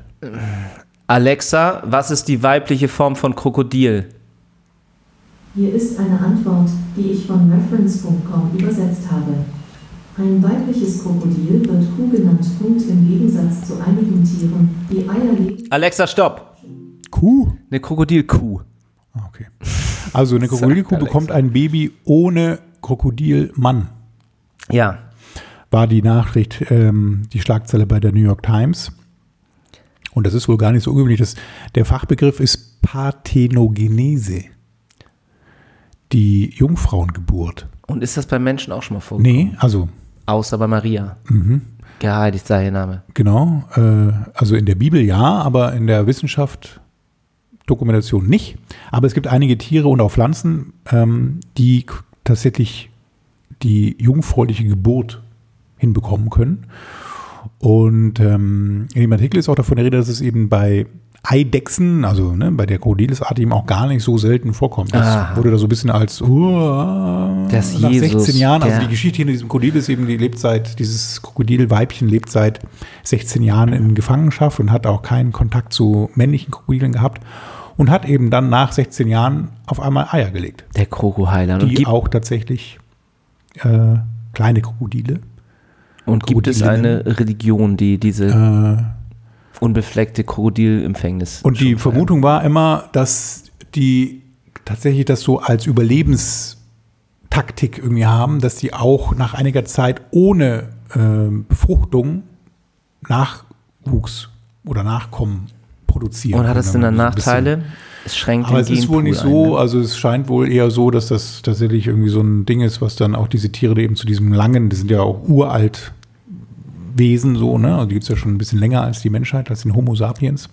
Alexa, was ist die weibliche Form von Krokodil? Hier ist eine Antwort, die ich von reference.com übersetzt habe. Ein weibliches Krokodil wird Kuh genannt. Punkt im Gegensatz zu einigen Tieren, die Eier legen. Alexa, stopp! Kuh? Eine Krokodilkuh. Okay. Also eine Krokodilkuh bekommt ein Baby ohne Krokodilmann. Ja. War die Nachricht, ähm, die Schlagzeile bei der New York Times. Und das ist wohl gar nicht so ungewöhnlich. Das, der Fachbegriff ist Parthenogenese. Die Jungfrauengeburt. Und ist das bei Menschen auch schon mal vorgekommen? Nee, also Außer bei Maria. Geheiligt sei ihr Name. Genau, äh, also in der Bibel ja, aber in der Wissenschaft Dokumentation nicht. Aber es gibt einige Tiere und auch Pflanzen, ähm, die tatsächlich die jungfräuliche Geburt hinbekommen können. Und ähm, in dem Artikel ist auch davon die Rede, dass es eben bei Eidechsen, also ne, bei der Krokodilesart eben auch gar nicht so selten vorkommt. Das Aha. wurde da so ein bisschen als uh, Das nach Jesus, 16 Jahren, also die Geschichte hinter diesem Krokodil ist eben, die lebt seit, dieses Krokodilweibchen lebt seit 16 Jahren in Gefangenschaft und hat auch keinen Kontakt zu männlichen Krokodilen gehabt und hat eben dann nach 16 Jahren auf einmal Eier gelegt, Der Krokoheiler. Und die auch tatsächlich äh, kleine Krokodile und gibt es eine Religion, die diese äh, unbefleckte Krokodilempfängnis Und die? Vermutung war immer, dass die tatsächlich das so als Überlebenstaktik irgendwie haben, dass die auch nach einiger Zeit ohne äh, Befruchtung Nachwuchs oder Nachkommen produzieren. Und hat das denn dann Nachteile? Es schränkt aber es ist wohl nicht so, ein, ne? also es scheint wohl eher so, dass das tatsächlich irgendwie so ein Ding ist, was dann auch diese Tiere eben zu diesem langen, die sind ja auch uralt Wesen so, ne? Also die gibt es ja schon ein bisschen länger als die Menschheit, als den Homo sapiens.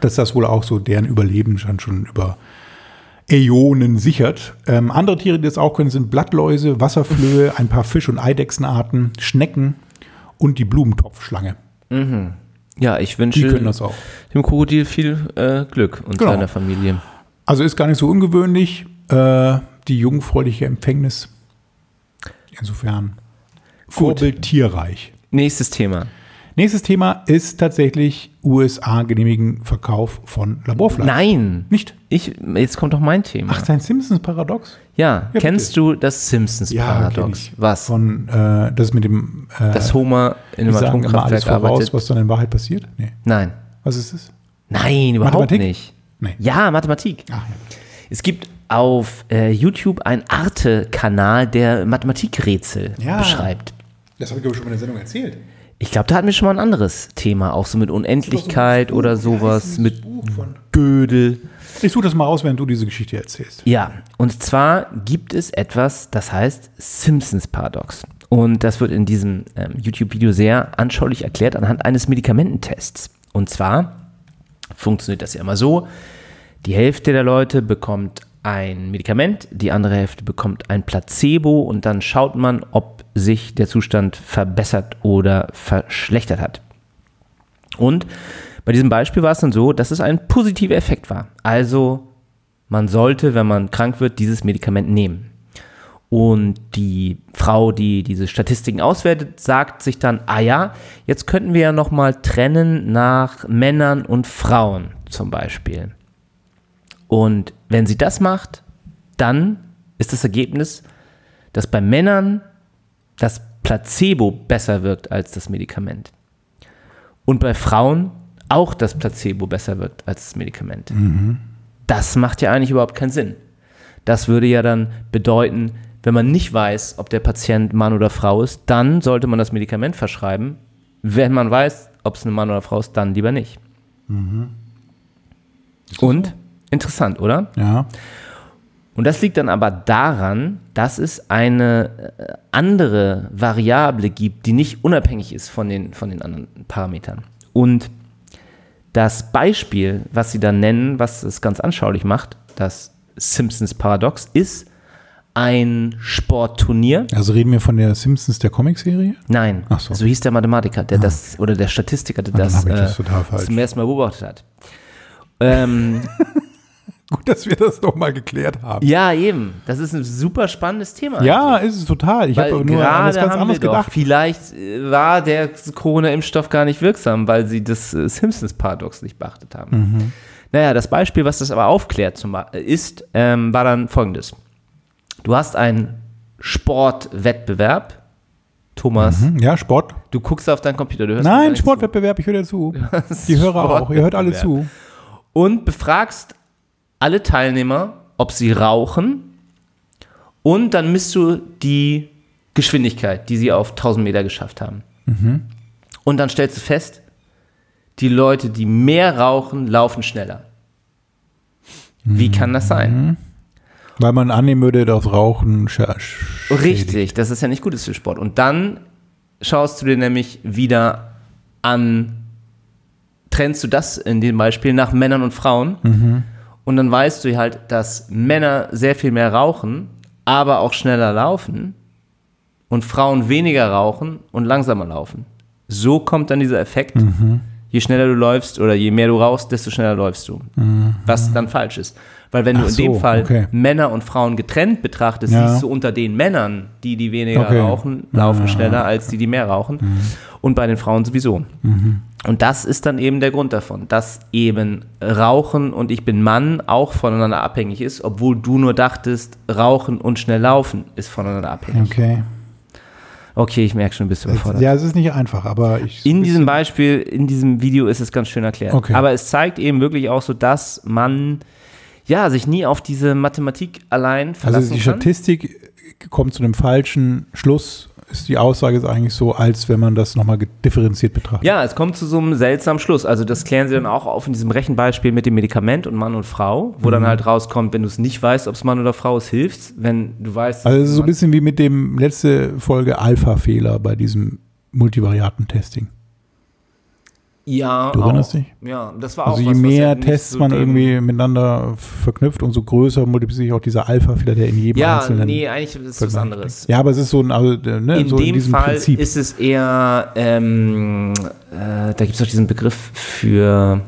Dass das wohl auch so deren Überleben schon, schon über Äonen sichert. Ähm, andere Tiere, die das auch können, sind Blattläuse, Wasserflöhe, ein paar Fisch- und Eidechsenarten, Schnecken und die Blumentopfschlange. Ja, ich wünsche dem Krokodil viel äh, Glück und Genau. seiner Familie. Also ist gar nicht so ungewöhnlich, äh, die jungfräuliche Empfängnis. Insofern Vorbild tierreich. Nächstes Thema. Nächstes Thema ist tatsächlich USA genehmigen Verkauf von Laborfleisch. Nein. Nicht? Ich, jetzt kommt doch mein Thema. Ach, sein Simpsons-Paradox? ja, Ja, kennst du das Simpsons-Paradox? ich. Was? Von, äh, das mit dem, äh, Dass Homer in einem sagen immer alles Atomkraftwerk voraus, arbeitet? was dann in Wahrheit passiert? Nee. Nein. Was ist das? Nein, überhaupt Mathematik? nicht. Nee. Ja, Mathematik. Ach, ja. Es gibt auf äh, YouTube einen Arte-Kanal, der Mathematikrätsel Ja. beschreibt. Das habe ich glaube ich schon in der Sendung erzählt. Ich glaube, da hatten wir schon mal ein anderes Thema, auch so mit Unendlichkeit Buch, oder sowas, mit dieses Buch von- Gödel. Ich suche das mal raus, wenn du diese Geschichte erzählst. Ja, und zwar gibt es etwas, das heißt Simpsons Paradox. Und das wird in diesem ähm, YouTube-Video sehr anschaulich erklärt anhand eines Medikamententests. Und zwar funktioniert das ja immer so: Die Hälfte der Leute bekommt ein Medikament, die andere Hälfte bekommt ein Placebo und dann schaut man, ob sich der Zustand verbessert oder verschlechtert hat. Und bei diesem Beispiel war es dann so, dass es ein positiver Effekt war. Also man sollte, wenn man krank wird, dieses Medikament nehmen. Und die Frau, die diese Statistiken auswertet, sagt sich dann, ah ja, jetzt könnten wir ja nochmal trennen nach Männern und Frauen zum Beispiel. Und wenn sie das macht, dann ist das Ergebnis, dass bei Männern das Placebo besser wirkt als das Medikament. Und bei Frauen auch das Placebo besser wirkt als das Medikament. Das macht ja eigentlich überhaupt keinen Sinn. Das würde ja dann bedeuten, wenn man nicht weiß, ob der Patient Mann oder Frau ist, dann sollte man das Medikament verschreiben. Wenn man weiß, ob es ein Mann oder Frau ist, dann lieber nicht. Und interessant, oder? Ja. Und das liegt dann aber daran, dass es eine äh, andere Variable gibt, die nicht unabhängig ist von den, von den anderen Parametern. Und das Beispiel, was sie dann nennen, was es ganz anschaulich macht, das Simpsons Paradox, ist ein Sportturnier. Also reden wir von der Simpsons der Comicserie? Nein, Ach so. Ah. so. hieß der Mathematiker, der das, oder der Statistiker, der dann das, das äh, falsch. zum ersten Mal beobachtet hat. Ähm, Gut, dass wir das nochmal geklärt haben. ja, eben. Das ist ein super spannendes Thema. Ja, ist es total. Ich habe nur an was ganz anderes doch, gedacht. vielleicht äh, war der Corona-Impfstoff gar nicht wirksam, weil sie das äh, Simpsons-Paradox nicht beachtet haben. Mhm. Naja, das Beispiel, was das aber aufklärt, zum, Ba- ist, ähm, war dann folgendes. Du hast einen Sportwettbewerb. Thomas, Hm, Ja, Sport. du guckst auf deinen Computer. Du hörst Nein, Sportwettbewerb, ich höre dir zu. Die Hörer auch. Ihr hört alle zu. Und befragst alle Teilnehmer, ob sie rauchen. Und dann misst du die Geschwindigkeit, die sie auf 1000 Meter geschafft haben. Und dann stellst du fest, die Leute, die mehr rauchen, laufen schneller. Wie kann das sein? Weil man annehmen würde, dass Rauchen sch- Richtig, dass es ja nicht gut ist für Sport. Und dann schaust du dir nämlich wieder an, trennst du das in dem Beispiel nach Männern und Frauen. Und dann weißt du halt, dass Männer sehr viel mehr rauchen, aber auch schneller laufen und Frauen weniger rauchen und langsamer laufen. So kommt dann dieser Effekt. Je schneller du läufst oder je mehr du rauchst, desto schneller läufst du. Was dann falsch ist. Weil wenn du Ach in dem so, Fall okay. Männer und Frauen getrennt betrachtest, Ja. siehst du unter den Männern, die, die weniger Okay. rauchen, laufen Ja. Mhm. schneller als die, die mehr rauchen. Und bei den Frauen sowieso. Und das ist dann eben der Grund davon, dass eben Rauchen und ich bin Mann auch voneinander abhängig ist, obwohl du nur dachtest, Rauchen und schnell laufen ist voneinander abhängig. Okay. Okay, ich merke schon, du bist überfordert. Ja, es ist nicht einfach, aber ich. In diesem Beispiel, in diesem Video ist es ganz schön erklärt. Okay. Aber es zeigt eben wirklich auch so, dass man ja, sich nie auf diese Mathematik allein verlassen Also die kann. Statistik kommt zu einem falschen Schluss, ist die Aussage ist eigentlich so, als wenn man das nochmal differenziert betrachtet. Ja, es kommt zu so einem seltsamen Schluss. Also das klären sie dann auch auf in diesem Rechenbeispiel mit dem Medikament und Mann und Frau, wo Mhm. dann halt rauskommt, wenn du es nicht weißt, ob es Mann oder Frau ist, hilft. Wenn du weißt, Also es ist so ein bisschen wie mit dem letzte Folge Alpha-Fehler bei diesem Multivariaten-Testing. Ja, Du erinnerst auch. dich? Ja, das war Also auch je was, was mehr ja nicht Tests so man irgendwie miteinander verknüpft, umso größer multipliziert sich auch dieser Alpha-Fehler, der in jedem Ja, einzelnen nee, eigentlich ist es was anderes. Ja, aber es ist so ein, also, äh, ne, In so dem diesem Fall Prinzip. ist es eher, ähm, äh, da gibt es doch diesen Begriff für,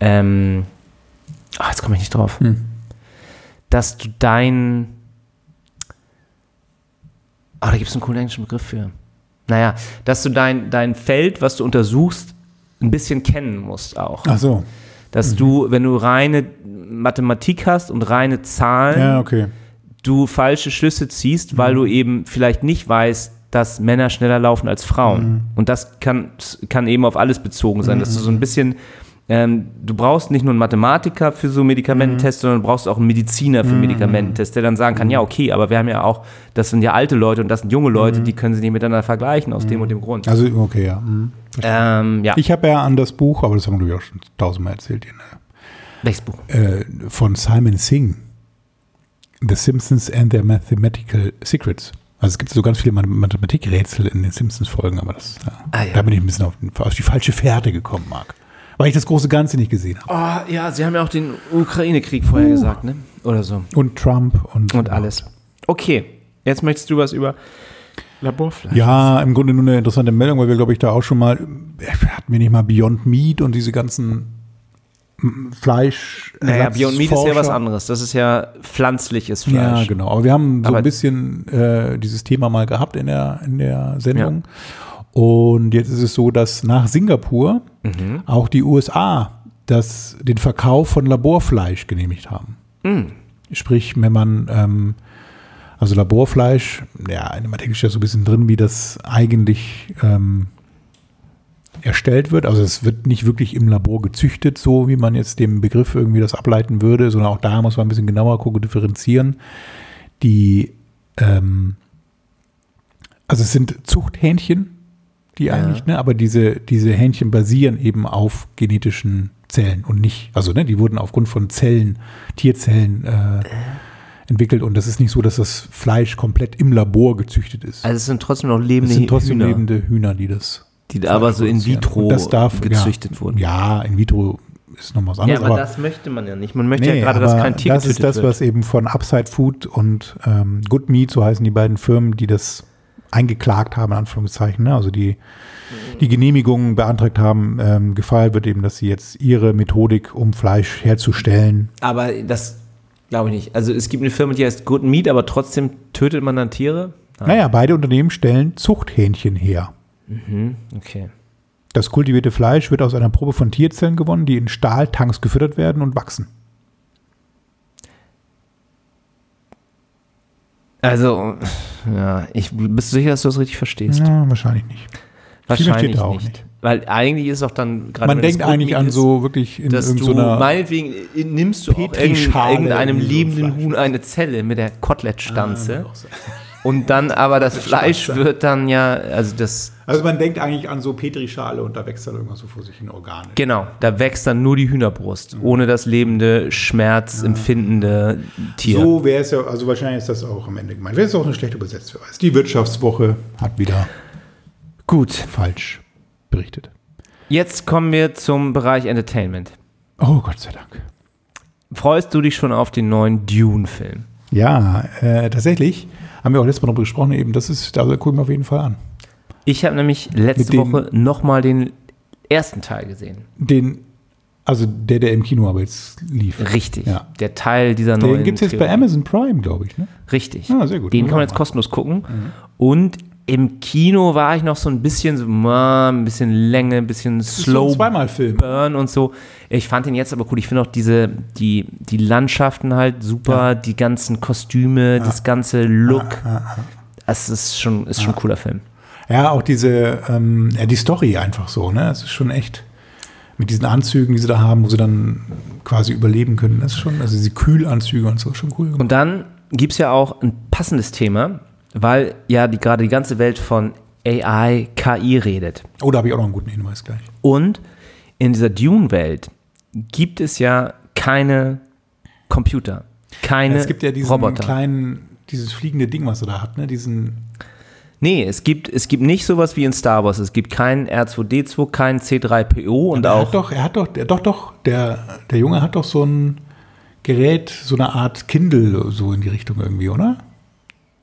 ähm, ah, jetzt komme ich nicht drauf, Hm. dass du dein, ah, da gibt es einen coolen englischen Begriff für. Naja, dass du dein, dein Feld, was du untersuchst, ein bisschen kennen musst auch. Ach so. Dass du, wenn du reine Mathematik hast und reine Zahlen, Ja, okay. du falsche Schlüsse ziehst, Mhm. weil du eben vielleicht nicht weißt, dass Männer schneller laufen als Frauen. Mhm. Und das kann, kann eben auf alles bezogen sein, dass du so ein bisschen, ähm, du brauchst nicht nur einen Mathematiker für so Medikamententests, sondern du brauchst auch einen Mediziner Mhm. für Medikamententests, der dann sagen kann, ja, okay, aber wir haben ja auch, das sind ja alte Leute und das sind junge Leute, die können sie nicht miteinander vergleichen aus dem und dem Grund. Mhm. Also, okay, ja. Mhm. Ähm, ja, Ich habe ja an das Buch, aber das haben wir auch schon tausendmal erzählt, in, welches Buch? äh, von Simon Singh, The Simpsons and Their Mathematical Secrets. Also es gibt so ganz viele Math- Mathematikrätsel in den Simpsons-Folgen, aber das, ja, Ah, ja. da bin ich ein bisschen auf, auf die falsche Fährte gekommen, Marc. Weil ich das große Ganze nicht gesehen habe. Oh, ja, sie haben ja auch den Ukraine-Krieg vorher gesagt, ne? Oder so. Und Trump und, Und alles. Okay, jetzt möchtest du was über Laborfleisch. Ja, im Grunde nur eine interessante Meldung, weil wir, glaube ich, da auch schon mal, äh, hatten wir nicht mal Beyond Meat und diese ganzen Fleisch. Naja, Beyond Meat ist ja was anderes. Das ist ja pflanzliches Fleisch. Ja, genau. Aber wir haben so Aber- ein bisschen äh, dieses Thema mal gehabt in der, in der Sendung. Und jetzt ist es so, dass nach Singapur Mhm. auch die USA das, den Verkauf von Laborfleisch genehmigt haben. Mhm. Sprich, wenn man, ähm, also Laborfleisch, ja, in der Mathematik ist ja so ein bisschen drin, wie das eigentlich ähm, erstellt wird. Also es wird nicht wirklich im Labor gezüchtet, so wie man jetzt dem Begriff irgendwie das ableiten würde, sondern auch da muss man ein bisschen genauer gucken, differenzieren. Die, ähm, also es sind Zuchthähnchen, die Ja. eigentlich, ne, aber diese, diese Hähnchen basieren eben auf genetischen Zellen und nicht, also ne, die wurden aufgrund von Zellen, Tierzellen äh, entwickelt und das ist nicht so, dass das Fleisch komplett im Labor gezüchtet ist. Also es sind trotzdem noch lebende es sind trotzdem Hühner, lebende Hühner, die das die aber so in vitro darf, gezüchtet ja, wurden. Ja, in vitro ist noch was Ja, anderes. aber, aber das möchte man ja nicht. Man möchte Nee, ja gerade, dass kein Tier Das ist das, wird. was eben von Upside Food und ähm, Good Meat, so heißen die beiden Firmen, die das eingeklagt haben, in Anführungszeichen, ne? also die die Genehmigungen beantragt haben, ähm, gefeiert wird eben, dass sie jetzt ihre Methodik, um Fleisch herzustellen, Aber das glaube ich nicht. Also es gibt eine Firma, die heißt Good Meat, aber trotzdem tötet man dann Tiere? Ah, naja, beide Unternehmen stellen Zuchthähnchen her. Okay. Das kultivierte Fleisch wird aus einer Probe von Tierzellen gewonnen, die in Stahltanks gefüttert werden und wachsen. Also, ja, ich bist du sicher, dass du das richtig verstehst? Ja, wahrscheinlich nicht. Wahrscheinlich auch nicht. nicht. Weil eigentlich ist auch dann gerade Man denkt eigentlich an ist, so wirklich in dass du meinetwegen äh, nimmst du auch irgendeinem lebenden. Huhn eine Zelle mit der Ah, Kotelettstanze und dann aber das Fleisch wird dann ja, also das, Also man denkt eigentlich an so Petrischale und da wächst dann irgendwas so vor sich in Organe. genau, da wächst dann nur die Hühnerbrust, ohne das lebende, schmerzempfindende Tier. So wäre es ja, also wahrscheinlich ist das auch am Ende gemeint. Wäre es auch eine schlechte Übersetzung. Die Wirtschaftswoche hat wieder Gut, falsch berichtet. jetzt kommen wir zum Bereich Entertainment. Oh, Gott sei Dank. Freust du dich schon auf den neuen Dune-Film? Ja, äh, tatsächlich haben wir auch letztes Mal darüber gesprochen, eben, das ist, da gucken wir auf jeden Fall an. Ich habe nämlich letzte dem- Woche nochmal den ersten Teil gesehen. Den, also der, der im Kino aber jetzt lief. Richtig. Ja. Der Teil dieser neuen. Den gibt es jetzt bei. Amazon Prime, glaube ich. Ne? Richtig. Ah, sehr gut. Den kann man jetzt kostenlos gucken. Und im Kino war ich noch so ein bisschen so, ein bisschen Länge, ein bisschen Slow so ein Zweimal-Film. Burn und so. Ich fand den jetzt aber cool. Ich finde auch diese, die, die Landschaften halt super, die ganzen Kostüme, das ganze Look. Das ist schon, ist schon ein cooler Film. Ja, auch diese, ähm, ja, die Story einfach so, ne? Es ist schon echt mit diesen Anzügen, die sie da haben, wo sie dann quasi überleben können. Das ist schon, also diese Kühlanzüge und so, schon cool. gemacht. Und dann gibt es ja auch ein passendes Thema, weil ja die, gerade die ganze Welt von AI, KI redet. Oh, da habe ich auch noch einen guten Hinweis gleich. Und in dieser Dune-Welt gibt es ja keine Computer, keine es gibt ja diesen Roboter. kleinen, dieses fliegende Ding, was er da hat, ne? Diesen, Nee, es gibt, es gibt nicht sowas wie in Star Wars. Es gibt keinen R2D2, keinen C3PO und auch. hat doch, er hat doch, der, doch, doch, der, der Junge hat doch so ein Gerät, so eine Art Kindle, so in die Richtung irgendwie, oder?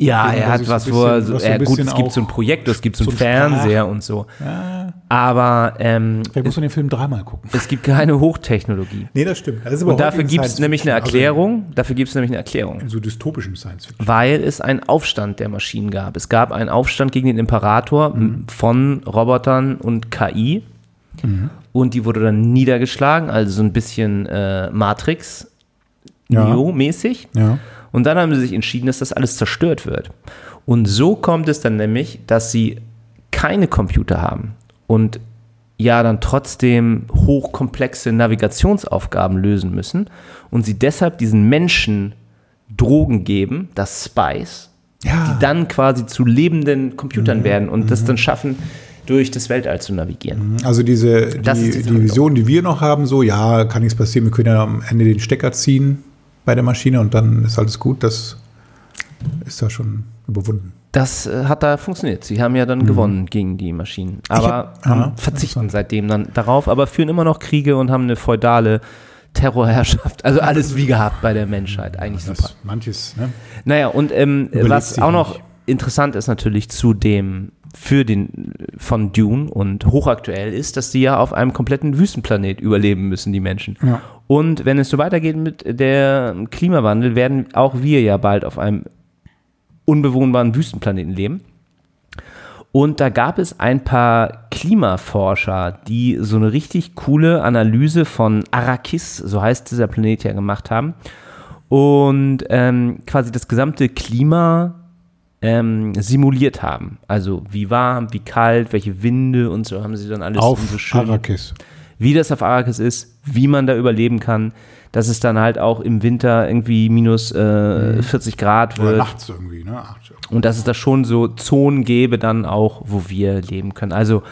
Ja, er hat was, so ein wo er, so, so ja, gut, es gibt so ein Projekt, es gibt so so einen Fernseher und so. Ja, Aber ähm, vielleicht muss man den Film dreimal gucken. es gibt keine Hochtechnologie. Nee, das stimmt. Das Und dafür gibt es nämlich eine Fiction, also Erklärung. Dafür gibt es nämlich eine Erklärung. in so dystopischem Science Fiction. weil es einen Aufstand der Maschinen gab. Es gab einen Aufstand gegen den Imperator m, von Robotern und KI. Und die wurde dann niedergeschlagen, also so ein bisschen äh, Matrix, Ja. Ja. Und dann haben sie sich entschieden, dass das alles zerstört wird. Und so kommt es dann nämlich, dass sie keine Computer haben und ja dann trotzdem hochkomplexe Navigationsaufgaben lösen müssen und sie deshalb diesen Menschen Drogen geben, das Spice, Ja. die dann quasi zu lebenden Computern werden und das dann schaffen, durch das Weltall zu navigieren. Also diese, die, die die Vision, die wir noch haben, so, ja, kann nichts passieren, wir können ja am Ende den Stecker ziehen bei der Maschine und dann ist alles gut, das ist da schon überwunden. Das äh, hat da funktioniert. Sie haben ja dann gewonnen gegen die Maschinen. Aber hab- haben ja, verzichten seitdem dann darauf, aber führen immer noch Kriege und haben eine feudale Terrorherrschaft. Also alles wie gehabt bei der Menschheit. Eigentlich super. Das, manches, ne? Naja, und ähm, was auch noch nicht. Interessant ist natürlich zu dem für den von Dune und hochaktuell ist, dass die ja auf einem kompletten Wüstenplanet überleben müssen, die Menschen. Ja. Und wenn es so weitergeht mit der Klimawandel, werden auch wir ja bald auf einem unbewohnbaren Wüstenplaneten leben. Und da gab es ein paar Klimaforscher, die so eine richtig coole Analyse von Arrakis, so heißt dieser Planet ja, gemacht haben. Und ähm, quasi das gesamte Klima ähm, simuliert haben. Also wie warm, wie kalt, welche Winde und so haben sie dann alles Auf so schön Arrakis. wie das auf Arrakis ist, wie man da überleben kann, dass es dann halt auch im Winter irgendwie minus äh, 40 Grad Oder wird nachts irgendwie, ne? Ach, und dass es da schon so Zonen gäbe dann auch, wo wir leben können. Also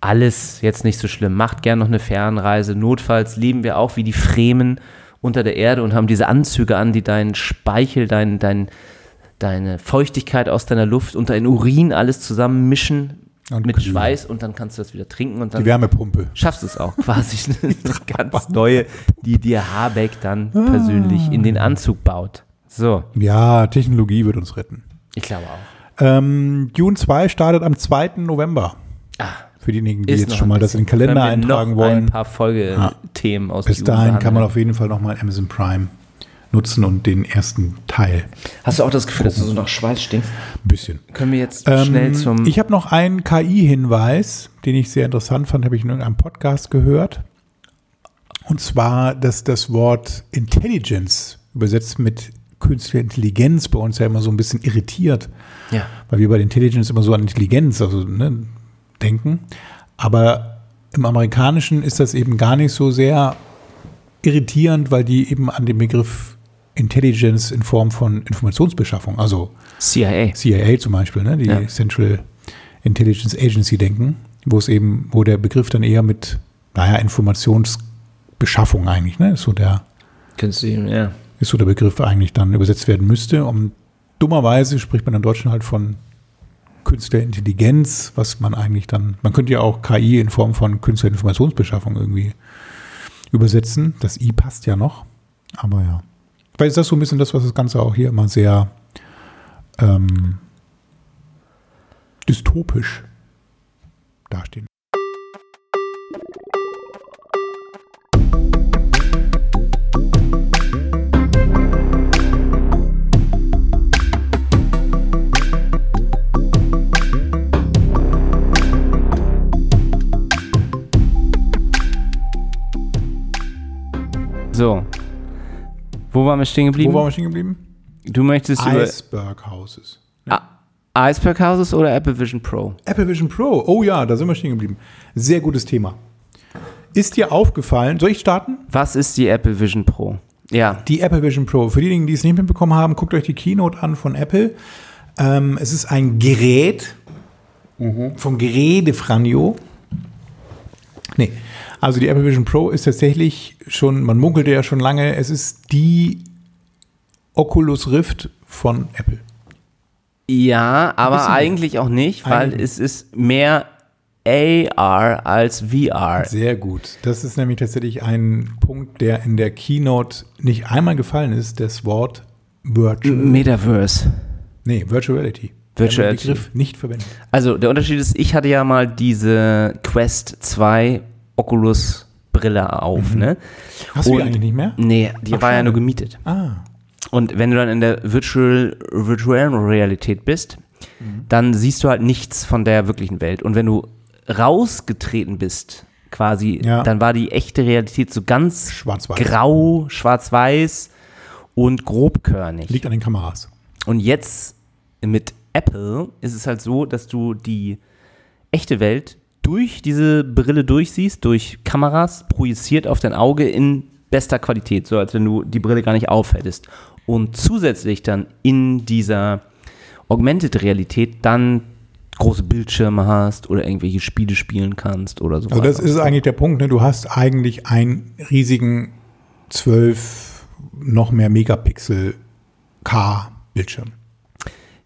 alles jetzt nicht so schlimm. Macht gern noch eine Fernreise. Notfalls leben wir auch wie die Fremen unter der Erde und haben diese Anzüge an, die deinen Speichel, dein, dein, deine Feuchtigkeit aus deiner Luft und dein Urin alles zusammen mischen Und mit kühlen. Schweiß und dann kannst du das wieder trinken und dann Die Wärmepumpe. schaffst du es auch quasi. eine ganz neue, die dir Habeck dann persönlich in den Anzug baut. So, Ja, Technologie wird uns retten. ich glaube auch. Ähm, Dune 2 startet am 2. November. Ah, Für diejenigen, die jetzt schon mal das in den. Kalender eintragen noch wollen. ein paar Folgethemen aus Bis dahin kann man auf jeden Fall nochmal Amazon Prime nutzen und den ersten Teil. Hast du auch das Gefühl, dass du so nach Schweiß stinkst? Ein bisschen. Können wir jetzt Ähm, schnell zum. ich habe noch einen KI-Hinweis, den ich sehr interessant fand, habe ich in irgendeinem Podcast gehört. Und zwar, dass das Wort Intelligence übersetzt mit künstlicher Intelligenz bei uns ja immer so ein bisschen irritiert, ja. weil wir bei Intelligence immer so an Intelligenz also, ne, denken. Aber im Amerikanischen ist das eben gar nicht so sehr irritierend, weil die eben an den Begriff Intelligence in Form von Informationsbeschaffung, also CIA. CIA zum Beispiel, ne, die Ja. Central Intelligence Agency denken, wo es eben, wo der Begriff dann eher mit, naja, Informationsbeschaffung eigentlich, ne, ist so der, Künstliche, ja. ist so der Begriff eigentlich dann übersetzt werden müsste. Und dummerweise spricht man in Deutschland halt von künstlicher Intelligenz, was man eigentlich dann, man könnte ja auch KI in Form von künstlicher Informationsbeschaffung irgendwie übersetzen. Das I passt ja noch, aber ja. Weil ist das so ein bisschen das, was das Ganze auch hier immer sehr ähm, dystopisch dastehen. So. Wo waren wir stehen geblieben? Wo waren wir stehen geblieben? du möchtest über Iceberg Houses. Ah, Iceberg Houses oder Apple Vision Pro? Apple Vision Pro. Oh ja, da sind wir stehen geblieben. Sehr gutes Thema. ist dir aufgefallen, soll ich starten? Was ist die Apple Vision Pro? Ja. Die Apple Vision Pro. Für diejenigen, die es nicht mitbekommen haben, guckt euch die Keynote an von Apple. Ähm, es ist ein Gerät von Gerede Franjo. Nee, also die Apple Vision Pro ist tatsächlich schon, man munkelte ja schon lange, es ist die Oculus Rift von Apple. Ja, aber eigentlich auch nicht, weil Eigentlich- es ist mehr AR als VR. Sehr gut. Das ist nämlich tatsächlich ein Punkt, der in der Keynote nicht einmal gefallen ist, das Wort Virtual. Metaverse. Nee, Virtual Reality. Virtual hat den Begriff nicht verwendet. Also der Unterschied ist, ich hatte ja mal diese Quest 2 Oculus Brille auf, ne? Hast du die Und- eigentlich nicht mehr? Nee, die Ach, war ja schade. nur gemietet. Ah. Und wenn du dann in der Virtual, Virtual Realität bist, dann siehst du halt nichts von der wirklichen Welt. Und wenn du rausgetreten bist, quasi, Ja. dann war die echte Realität so ganz Schwarz-Weiß. grau, schwarz-weiß und grobkörnig. Liegt an den Kameras. Und jetzt mit Apple ist es halt so, dass du die echte Welt durch diese Brille durchsiehst, durch Kameras, projiziert auf dein Auge in bester Qualität, so als wenn du die Brille gar nicht aufhättest. Und zusätzlich dann in dieser Augmented Realität dann große Bildschirme hast oder irgendwelche Spiele spielen kannst oder so. Also das ist eigentlich der Punkt. Ne? Du hast eigentlich einen riesigen 12 noch mehr Megapixel K-Bildschirm.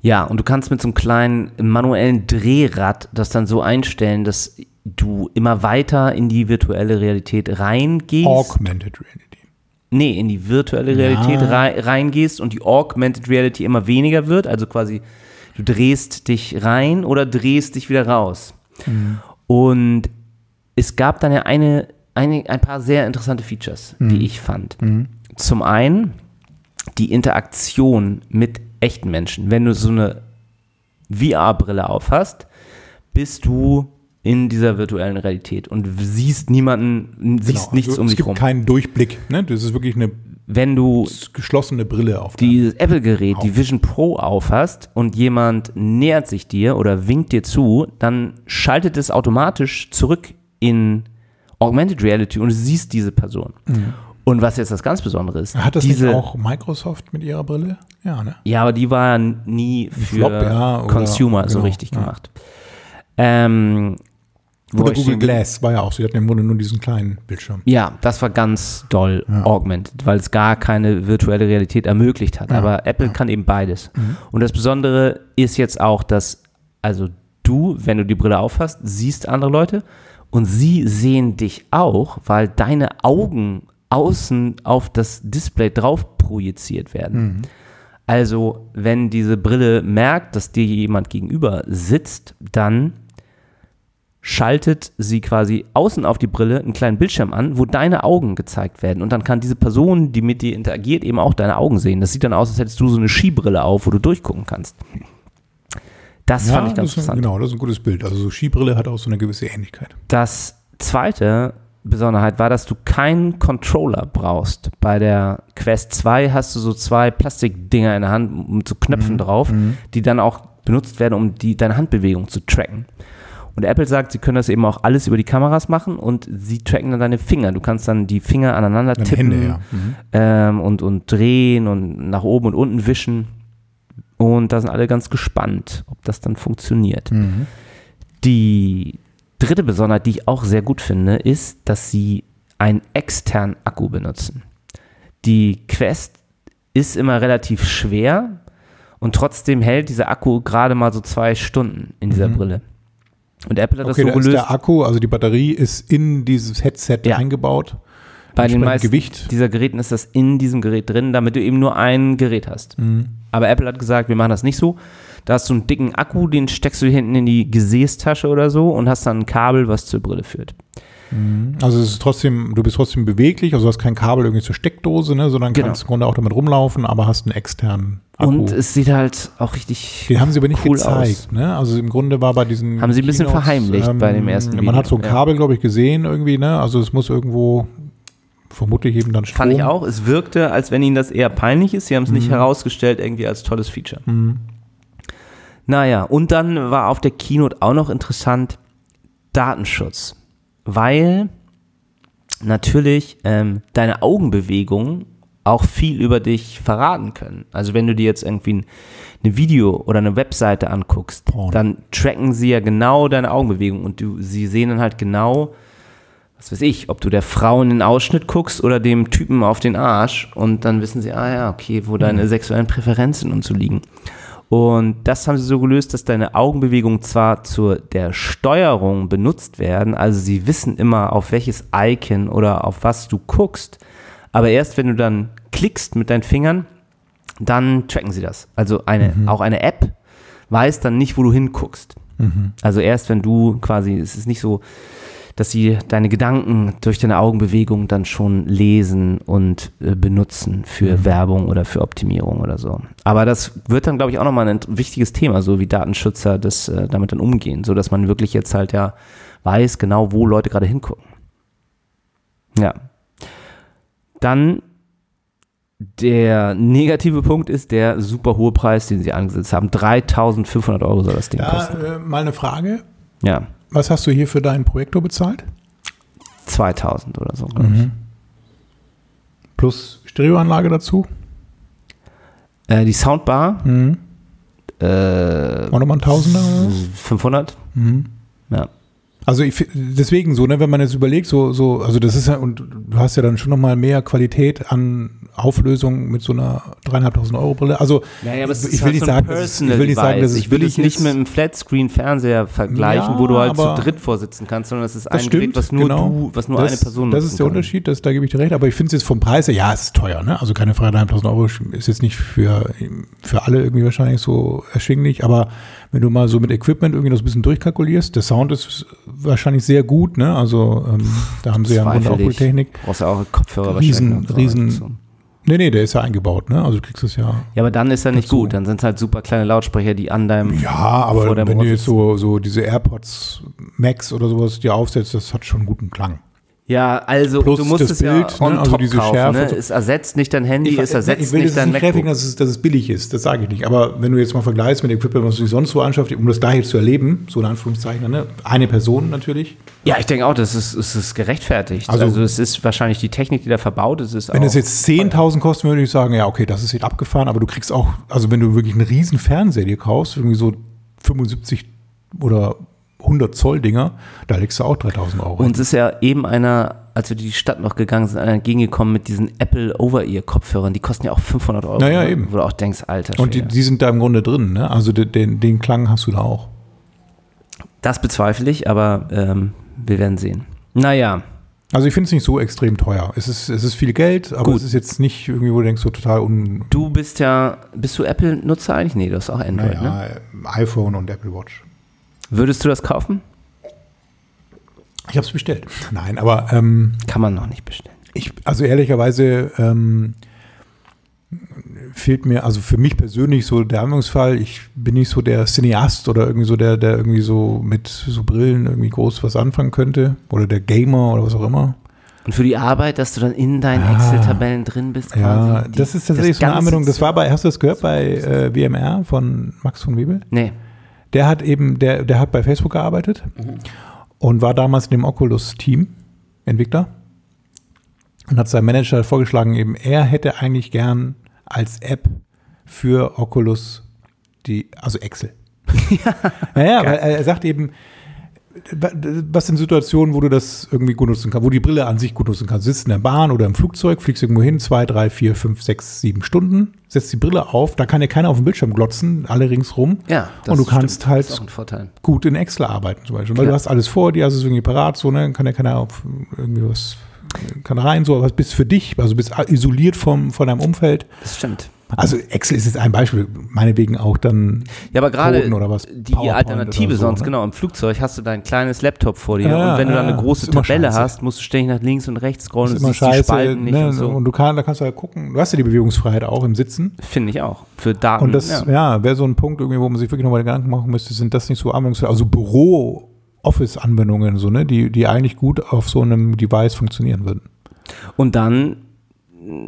Ja, und du kannst mit so einem kleinen manuellen Drehrad das dann so einstellen, dass du immer weiter in die virtuelle Realität reingehst. Augmented Reality. nee, in die virtuelle Realität Ja. rei reingehst und die Augmented Reality immer weniger wird. Also quasi, du drehst dich rein oder drehst dich wieder raus. Und es gab dann ja eine, eine, ein paar sehr interessante Features, die ich fand. Zum einen die Interaktion mit echten Menschen. Wenn du so eine VR-Brille aufhast, bist du in dieser virtuellen Realität und siehst niemanden, siehst Genau, nichts also um es dich gibt rum. keinen Durchblick. Ne? Das ist wirklich eine Wenn du geschlossene Brille auf. dieses Apple-Gerät, die Vision Pro aufhast und jemand nähert sich dir oder winkt dir zu, dann schaltet es automatisch zurück in Augmented Reality und du siehst diese Person. Und was jetzt das ganz Besondere ist. Hat das diese, nicht auch Microsoft mit ihrer Brille? Ja, ne? Ja, aber die war ja nie für Flop, ja, oder- Consumer so genau, richtig ja. gemacht. Ähm, Oder Google Glass war ja auch so. Die hatten im Grunde nur diesen kleinen Bildschirm. Ja, das war ganz doll Ja. augmented, weil es gar keine virtuelle Realität ermöglicht hat. Ja, Aber Apple kann eben beides. Mhm. Und das Besondere ist jetzt auch, dass also du, wenn du die Brille aufhast, siehst andere Leute und sie sehen dich auch, weil deine Augen außen auf das Display drauf projiziert werden. Mhm. Also, wenn diese Brille merkt, dass dir jemand gegenüber sitzt, dann schaltet sie quasi außen auf die Brille einen kleinen Bildschirm an, wo deine Augen gezeigt werden. Und dann kann diese Person, die mit dir interagiert, eben auch deine Augen sehen. Das sieht dann aus, als hättest du so eine Skibrille auf, wo du durchgucken kannst. Das fand ich ganz das ein- interessant. genau, das ist ein gutes Bild. Also so Skibrille hat auch so eine gewisse Ähnlichkeit. Das zweite Besonderheit war, dass du keinen Controller brauchst. Bei der Quest 2 hast du so zwei Plastikdinger in der Hand mit so Knöpfen drauf, die dann auch benutzt werden, um die, deine Handbewegung zu tracken. Und Apple sagt, sie können das eben auch alles über die Kameras machen und sie tracken dann deine Finger. Du kannst dann die Finger aneinander tippen Hände, ja. Mhm. ähm, und, und drehen und nach oben und unten wischen. Und da sind alle ganz gespannt, ob das dann funktioniert. Mhm. Die dritte Besonderheit, die ich auch sehr gut finde, ist, dass sie einen externen Akku benutzen. Die Quest ist immer relativ schwer und trotzdem hält dieser Akku gerade mal so zwei Stunden in dieser Brille. Und Apple hat Mhm. Okay, das da so ist gelöst. der Akku, also die Batterie ist in dieses Headset Ja. eingebaut. Bei den meisten Gewicht. dieser Geräten ist das in diesem Gerät drin, damit du eben nur ein Gerät hast. Mhm. Aber Apple hat gesagt, wir machen das nicht so. Da hast du einen dicken Akku, den steckst du hinten in die Gesäßtasche oder so und hast dann ein Kabel, was zur Brille führt. Also es ist trotzdem, du bist trotzdem beweglich, also du hast kein Kabel irgendwie zur Steckdose, ne, sondern Genau. kannst im Grunde auch damit rumlaufen, aber hast einen externen Akku. Und es sieht halt auch richtig. Den haben sie aber nicht cool gezeigt. aus. Ne? Also im Grunde war bei diesen. Haben sie ein bisschen verheimlicht bei dem ersten Man hat so ein Video, ja. Kabel, glaube ich, gesehen irgendwie. Ne? Also es muss irgendwo vermutlich eben dann Strom. Fand ich auch. Es wirkte, als wenn ihnen das eher peinlich ist. Sie haben es Mhm. nicht herausgestellt, irgendwie als tolles Feature. Naja, und dann war auf der Keynote auch noch interessant Datenschutz. Weil natürlich ähm, deine Augenbewegungen auch viel über dich verraten können. Also wenn du dir jetzt irgendwie ein, eine Video oder eine Webseite anguckst, Porn. dann tracken sie ja genau deine Augenbewegungen und du, sie sehen dann halt genau, was weiß ich, ob du der Frau in den Ausschnitt guckst oder dem Typen auf den Arsch und dann wissen sie, ah ja, okay, wo deine sexuellen Präferenzen und so liegen. Und das haben sie so gelöst, dass deine Augenbewegungen zwar zur der Steuerung benutzt werden, also sie wissen immer, auf welches Icon oder auf was du guckst, aber erst wenn du dann klickst mit deinen Fingern, dann tracken sie das. Also eine, auch eine App weiß dann nicht, wo du hinguckst. Also erst wenn du quasi, es ist nicht so, dass sie deine Gedanken durch deine Augenbewegung dann schon lesen und äh, benutzen für Werbung oder für Optimierung oder so. Aber das wird dann, glaube ich, auch nochmal ein wichtiges Thema, so wie Datenschützer das äh, damit dann umgehen, so dass man wirklich jetzt halt ja weiß genau, wo Leute gerade hingucken. Ja. Dann der negative Punkt ist der super hohe Preis, den sie angesetzt haben. 3500 Euro soll das Ding Da kosten. äh, mal eine Frage. Ja, Was hast du hier für deinen Projektor bezahlt? 2000 oder so, glaube Mhm. Plus Stereoanlage dazu? Äh, die Soundbar, Mhm. äh, Auch nochmal ein Tausender? oder was? 500. Mhm. Ja. Also ich, deswegen so, ne, wenn man jetzt überlegt, so, so, also das ist ja, und du hast ja dann schon nochmal mehr Qualität an Auflösung mit so einer dreieinhalbtausend Euro Brille. Also Ja, ja, aber es ich ist will halt so sagen, es- ich will nicht sagen, dass es. Ich will es nicht ist. mit einem Flatscreen-Fernseher vergleichen, Ja, wo du halt zu dritt vorsitzen kannst, sondern es ist ein stimmt, Gerät, was nur genau. du, was nur das, eine Person Das ist der kann. Unterschied, das, da gebe ich dir recht. Aber ich finde es jetzt vom Preis her, ja, es ist teuer, ne? Also keine Frage, 3.500 Euro ist jetzt nicht für, für alle irgendwie wahrscheinlich so erschwinglich. Aber wenn du mal so mit Equipment irgendwie das ein bisschen durchkalkulierst, der Sound ist wahrscheinlich sehr gut, ne? Also ähm, da haben sie ja eine. Wunderabholtechnik. Brauchst ja auch Kopfhörer Riesen- wahrscheinlich. riesen- So. Nee, nee, der ist ja eingebaut, ne? Also du kriegst es ja. Ja, aber dann ist er nicht Dazu. gut. Dann sind es halt super kleine Lautsprecher, die an deinem. Ja, aber deinem wenn Ohr du jetzt so, so diese AirPods Max oder sowas dir aufsetzt, das hat schon guten Klang. Ja, also Plus du musst das es Bild, ja on ne, also top diese kaufen. Schärfe Ne? Es ersetzt nicht dein Handy, es ich ersetzt will nicht dein nicht MacBook. dass es, dass es billig ist, das sage ich nicht. Aber wenn du jetzt mal vergleichst mit Equipment, was du dir sonst so anschaffst, um das da jetzt zu erleben, so in Anführungszeichen, ne? eine Person natürlich. Ja, ich denke auch, das ist, es ist gerechtfertigt. Also- Also, es ist wahrscheinlich die Technik, die da verbaut ist. ist Wenn es jetzt 10.000 kostet, würde ich sagen, ja, okay, das ist jetzt abgefahren, aber du kriegst auch, also wenn du wirklich einen riesen Fernseher dir kaufst, irgendwie so 75 oder 100 Zoll Dinger, da legst du auch 3.000 Euro. Uns ist ja eben einer, als wir die Stadt noch gegangen sind, einer entgegengekommen mit diesen Apple Over-Ear-Kopfhörern. Die kosten ja auch 500 Euro. Naja, ne? eben. Wo du auch denkst, Alter. Und die, die sind da im Grunde drin, ne? Also den, den, den Klang hast du da auch. das bezweifle ich, aber ähm, wir werden sehen. Naja, Also ich finde es nicht so extrem teuer. Es ist, es ist viel Geld, aber Gut. es ist jetzt nicht irgendwie, wo du denkst, so total un. du bist ja, bist du Apple-Nutzer eigentlich? Nee, du hast auch Android, ne? Naja, iPhone und Apple Watch. Würdest du das kaufen? Ich habe es bestellt. Nein, aber ähm, Kann man noch nicht bestellen. ich, also ehrlicherweise ähm, fehlt mir, also für mich persönlich so der Anwendungsfall, ich bin nicht so der Cineast oder irgendwie so der, der irgendwie so mit so Brillen irgendwie groß was anfangen könnte. Oder der Gamer oder was auch immer. Und für die Arbeit, dass du dann in deinen Ah. Excel-Tabellen drin bist, quasi. Ja, die- das ist tatsächlich so eine Anwendung. Das war bei, hast du das gehört bei äh, WMR von Max von Webel? Nee. Der hat eben, der, der hat bei Facebook gearbeitet und war damals in dem Oculus-Team, Entwickler. Und hat seinem Manager vorgeschlagen, eben, er hätte eigentlich gern als App für Oculus die, also Excel. ja, ja, weil er sagt eben, was sind Situationen, wo du das irgendwie gut nutzen kannst, wo die Brille an sich gut nutzen kannst. Du sitzt in der Bahn oder im Flugzeug, fliegst irgendwo hin, zwei, drei, vier, fünf, sechs, sieben Stunden, setzt die Brille auf, da kann dir keiner auf dem Bildschirm glotzen, alle ringsrum. Ja, Und du kannst stimmt. halt Das ein Vorteil. gut in Excel arbeiten zum Beispiel. Weil Klar. du hast alles vor dir, hast es irgendwie parat, so, ne? Kann ja keiner auf irgendwie was, kann rein, so, aber bist für dich, also bist isoliert vom, von deinem Umfeld. Das stimmt. Also Excel ist jetzt ein Beispiel, meinetwegen auch dann. Ja, aber gerade die PowerPoint Alternative so, sonst, ne? genau, im Flugzeug hast du dein kleines Laptop vor dir Ja, und wenn du ja, dann eine ja. große Tabelle scheiße. hast, musst du ständig nach links und rechts scrollen ist und immer siehst die scheiße. Spalten nicht Ne? und so. Und du kann, da kannst du halt gucken, du hast ja die Bewegungsfreiheit auch im Sitzen. Finde ich auch. Für Daten. Und das, ja. ja, wäre so ein Punkt, irgendwie, wo man sich wirklich nochmal Gedanken machen müsste, sind das nicht so Anwendungsfälle, also Büro-Office-Anwendungen, so, ne, die, die eigentlich gut auf so einem Device funktionieren würden. Und dann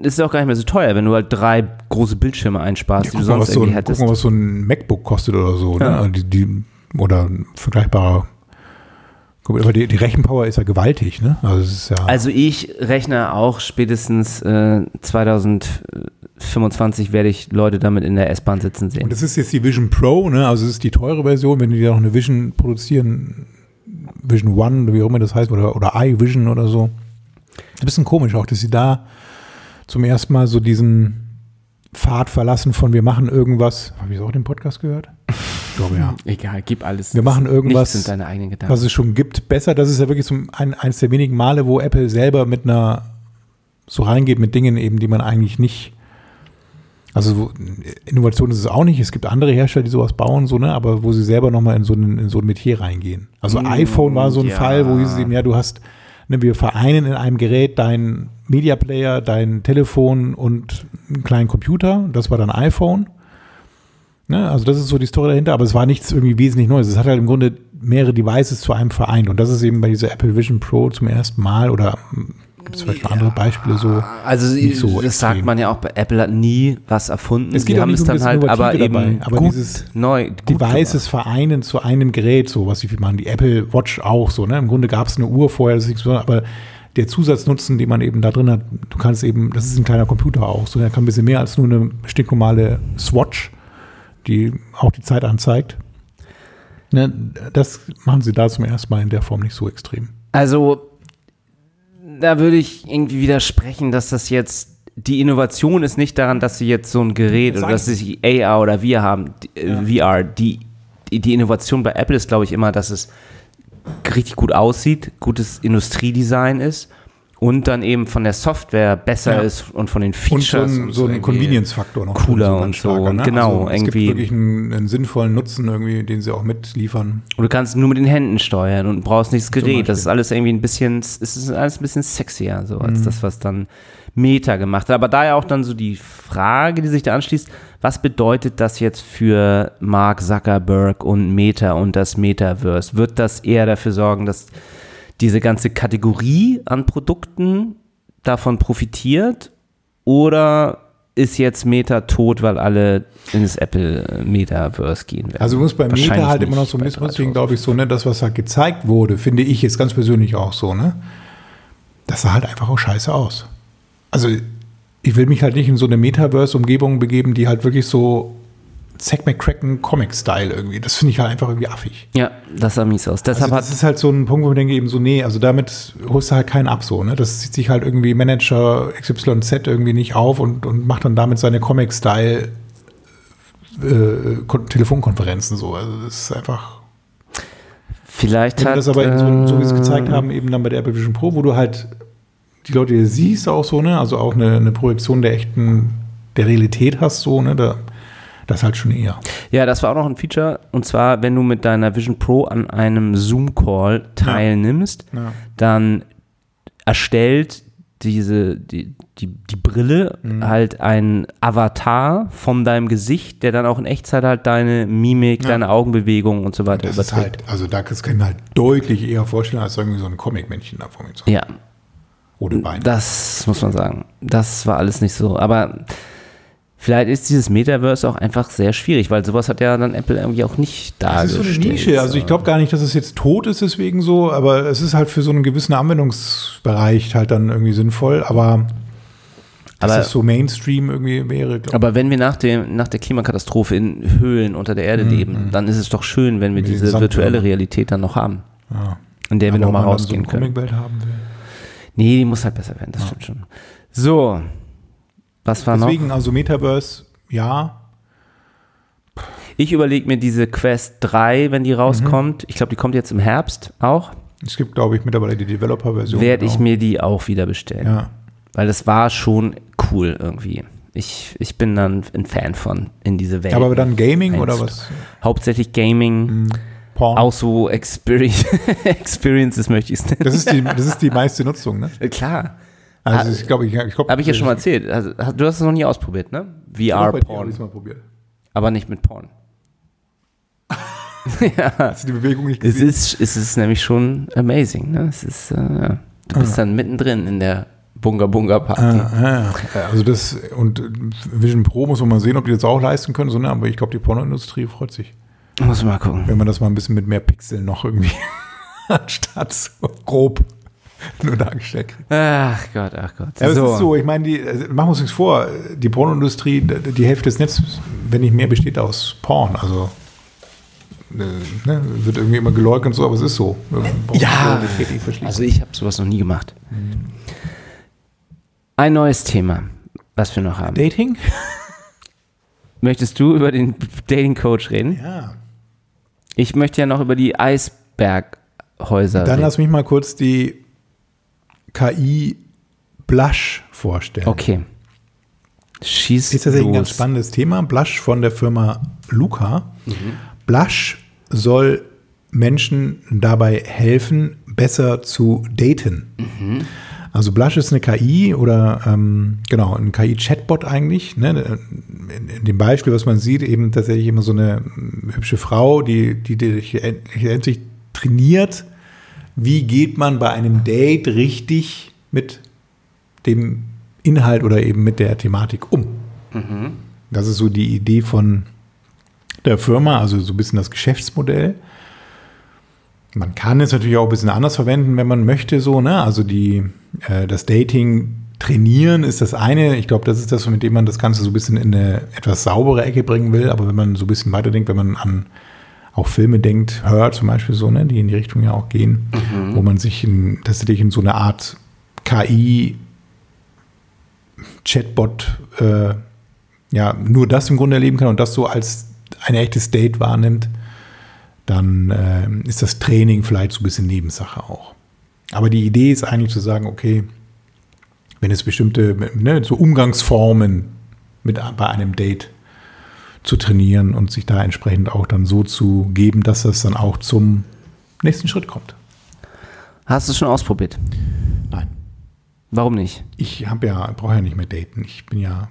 ist es auch gar nicht mehr so teuer, wenn du halt drei große Bildschirme einsparst, die guck du sonst was so irgendwie ein, guck hättest. mal, was so ein MacBook kostet oder so, Ja. ne? Die, die, oder ein vergleichbarer Guck, aber die, die Rechenpower ist ja gewaltig, ne? Also, ja, Also ich rechne auch spätestens äh, 2025 werde ich Leute damit in der S-Bahn sitzen sehen. und das ist jetzt die Vision Pro, ne? Also, es ist die teure Version. Wenn die da noch eine Vision produzieren, Vision One, oder wie auch immer das heißt, oder, oder iVision oder so. Ein bisschen komisch auch, dass sie da zum ersten Mal so diesen Pfad verlassen von wir machen irgendwas. Habe ich auch den Podcast gehört? Ich glaube ja. Egal, gib alles. Wir machen irgendwas, sind deine eigenen Gedanken. was es schon gibt, besser. Das ist ja wirklich so ein, eines der wenigen Male, wo Apple selber mit einer so reingeht mit Dingen eben, die man eigentlich nicht. Also Innovation ist es auch nicht. Es gibt andere Hersteller, die sowas bauen, so ne, aber wo sie selber nochmal in so ein in so ein Metier reingehen. Also Mm, iPhone war so ein ja. Fall, wo hieß es eben, ja, du hast, ne, wir vereinen in einem Gerät dein Media Player, dein Telefon und einen kleinen Computer. Das war dann iPhone. Ne, also das ist so die Story dahinter, aber es war nichts irgendwie wesentlich Neues. Es hat halt im Grunde mehrere Devices zu einem vereint und das ist eben bei dieser Apple Vision Pro zum ersten Mal oder gibt es vielleicht noch andere Beispiele so. Also so das sagt extrem. man ja auch, bei Apple hat nie was erfunden. Es geht haben nicht es um dann halt, aber Innovative eben dabei, aber gut dieses neu, gut Devices vereinen zu einem Gerät, so was sie viel machen. Die Apple Watch auch so. Ne? Im Grunde gab es eine Uhr vorher, das ist nichts Besonderes, aber der Zusatznutzen, den man eben da drin hat, du kannst eben, das ist ein kleiner Computer auch, so der kann ein bisschen mehr als nur eine stinknormale Swatch, die auch die Zeit anzeigt. Ne? Das machen sie da zum ersten Mal in der Form nicht so extrem. Also, da würde ich irgendwie widersprechen, dass das jetzt die Innovation ist nicht daran, dass sie jetzt so ein Gerät oder dass sie AR oder VR haben, äh, VR. Die, die Innovation bei Apple ist, glaube ich, immer, dass es richtig gut aussieht, gutes Industriedesign ist und dann eben von der Software besser Ja. ist und von den Und so Features. ein, so ein Convenience-Faktor noch. cooler und so. starker, ne? Genau, also, es irgendwie- gibt wirklich einen, einen sinnvollen Nutzen irgendwie, den sie auch mitliefern. Und du kannst nur mit den Händen steuern und brauchst nicht das Gerät. Das ist alles irgendwie ein bisschen, es ist alles ein bisschen sexier, so als Mhm. das, was dann Meta gemacht hat. Aber da ja auch dann so die Frage, die sich da anschließt, was bedeutet das jetzt für Mark Zuckerberg und Meta und das Metaverse? Wird das eher dafür sorgen, dass diese ganze Kategorie an Produkten davon profitiert? Oder ist jetzt Meta tot, weil alle ins Apple Metaverse gehen werden? Also muss bei Meta halt immer noch so ein bisschen, 3000. deswegen glaube ich so, ne, das, was halt gezeigt wurde, finde ich jetzt ganz persönlich auch so, ne? Das sah halt einfach auch scheiße aus. Also, ich will mich halt nicht in so eine Metaverse-Umgebung begeben, die halt wirklich so Zack McCracken Comic-Style irgendwie. Das finde ich halt einfach irgendwie affig. Ja, das sah mies aus. Deshalb Also das ist halt so ein Punkt, wo ich denke eben so, nee, also damit holst du halt keinen ab so, ne? Das zieht sich halt irgendwie Manager XYZ irgendwie nicht auf und, und macht dann damit seine Comic-Style äh, Kon- Telefonkonferenzen so. Also das ist einfach. vielleicht hat, das aber so, so wie es gezeigt äh, haben, eben dann bei der Apple Vision Pro, wo du halt die Leute hier siehst auch so, ne? Also auch eine, eine Projektion der echten, der Realität hast, so, ne? Da, das halt schon eher. Ja, das war auch noch ein Feature. Und zwar, wenn du mit deiner Vision Pro an einem Zoom-Call teilnimmst, Ja. dann erstellt diese, die, die, die Brille Mhm. halt ein Avatar von deinem Gesicht, der dann auch in Echtzeit halt deine Mimik, Ja. deine Augenbewegungen und so weiter Das ist überträgt. halt, also da kann ich mir halt deutlich eher vorstellen, als irgendwie so ein Comic-Männchen da vor mir zu haben. Ja, Ohne Beine. das muss man sagen. Das war alles nicht so. Aber vielleicht ist dieses Metaverse auch einfach sehr schwierig, weil sowas hat ja dann Apple irgendwie auch nicht Das dargestellt. ist so eine Nische. Also ich glaube gar nicht, dass es jetzt tot ist deswegen so, aber es ist halt für so einen gewissen Anwendungsbereich halt dann irgendwie sinnvoll. Aber dass Aber- es so Mainstream irgendwie wäre, Aber wenn wir nach, dem, nach der Klimakatastrophe in Höhlen unter der Erde leben, dann ist es doch schön, wenn wir Mhm, Mit diese virtuelle. Realität dann noch haben. Ja. in der wir Aber ob nochmal rausgehen so können. eine Comicwelt haben will. Nee, die muss halt besser werden, das stimmt schon. So, was war noch? Deswegen, also Metaverse, ja. Ich überlege mir diese Quest 3, wenn Mhm. die rauskommt. Ich glaube, die kommt jetzt im Herbst auch. Es gibt, glaube ich, mittlerweile die Developer-Version. Werde ich genau. mir die auch wieder bestellen. Ja. Weil das war schon cool irgendwie. Ich, ich bin dann ein Fan von, in diese Welt. Aber dann Gaming oder was? Hauptsächlich Gaming, Porn. auch so Experience, Experiences möchte ich es nennen. Das ist, die, das ist die meiste Nutzung, ne? Äh, Klar. Also ich glaube, ich, ich glaube, Habe ich ja schon mal erzählt. Also, du hast es noch nie ausprobiert, ne? Ich VR-Porn. es mal probiert. Aber nicht mit Porn. Hast du die Bewegung nicht Es gesehen? ist, es ist nämlich schon amazing, ne? Es ist, äh, ja. Du bist dann mittendrin in der Bunga Bunga Party. Ah, ah, also das und äh, Vision Pro muss man mal sehen, ob die das auch leisten können, so, ne? aber ich glaube, die Pornoindustrie freut sich, Muss mal gucken. wenn man das mal ein bisschen mit mehr Pixeln noch irgendwie anstatt so grob nur dargestellt kriegt. Ach Gott, ach Gott. Ja, aber es ist so, ich meine, die, also, machen wir uns nichts vor, die Pornoindustrie, die Hälfte des Netzes, wenn nicht mehr, besteht aus Porn. Also äh, ne, wird irgendwie immer geleugnet und so, aber es ist so. Ja, also ich habe sowas noch nie gemacht. Ein neues Thema, was wir noch haben. Dating? Möchtest du über den Dating Coach reden? Ja. Ich möchte ja noch über die Eisberghäuser Dann reden. lass mich mal kurz die KI Blush vorstellen. Okay. Schieß Ist tatsächlich ein ganz spannendes Thema. Blush von der Firma Luca. Mhm. Blush soll Menschen dabei helfen, besser zu daten. Mhm. Also Blush ist eine KI oder ähm, genau, ein KI-Chatbot eigentlich. Ne? In, in dem Beispiel, was man sieht, eben tatsächlich immer so eine mm, hübsche Frau, die, die, die sich endlich trainiert. Wie geht man bei einem Date richtig mit dem Inhalt oder eben mit der Thematik um? Das ist so die Idee von der Firma, also so ein bisschen das Geschäftsmodell. Man kann es natürlich auch ein bisschen anders verwenden, wenn man möchte, so, ne? Also die, äh, das Dating trainieren ist das eine. Ich glaube, das ist das, mit dem man das Ganze so ein bisschen in eine etwas saubere Ecke bringen will. Aber wenn man so ein bisschen weiterdenkt, wenn man an auch Filme denkt, hört zum Beispiel so, ne, die in die Richtung ja auch gehen, wo man sich in, tatsächlich in so eine Art KI Chatbot äh, ja nur das im Grunde erleben kann und das so als ein echtes Date wahrnimmt, dann äh, ist das Training vielleicht so ein bisschen Nebensache auch. Aber die Idee ist eigentlich zu sagen, okay, wenn es bestimmte ne, so Umgangsformen mit bei einem Date zu trainieren und sich da entsprechend auch dann so zu geben, dass das dann auch zum nächsten Schritt kommt. Hast du es schon ausprobiert? Nein. Warum nicht? Ich habe ja, brauche ja nicht mehr daten. Ich bin ja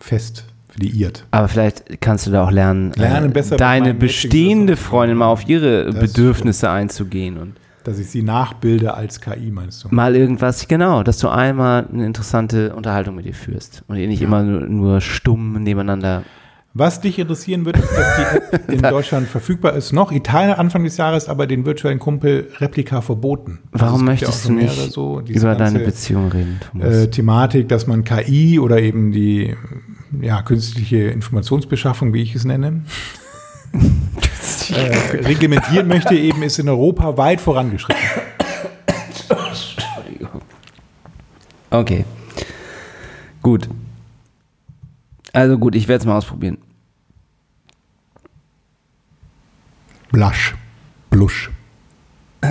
fest liiert. Aber vielleicht kannst du da auch lernen, Lernen äh, deine bestehende. Freundin mal auf ihre Das Bedürfnisse einzugehen und Dass ich sie nachbilde als KI, meinst du? mal irgendwas, genau, dass du einmal eine interessante Unterhaltung mit ihr führst und ihr nicht immer nur, nur stumm nebeneinander. Was dich interessieren wird, ist, dass die App in Deutschland verfügbar ist. Noch Italien Anfang des Jahres, aber den virtuellen Kumpel Replika verboten. Also Warum ja möchtest auch du nicht so, über deine Beziehung reden, Thomas? äh, Thematik, dass man KI oder eben die ja, künstliche Informationsbeschaffung, wie ich es nenne, äh, reglementieren möchte, eben ist in Europa weit vorangeschritten. Okay. Gut. Also gut, ich werde es mal ausprobieren. Blush. Blush.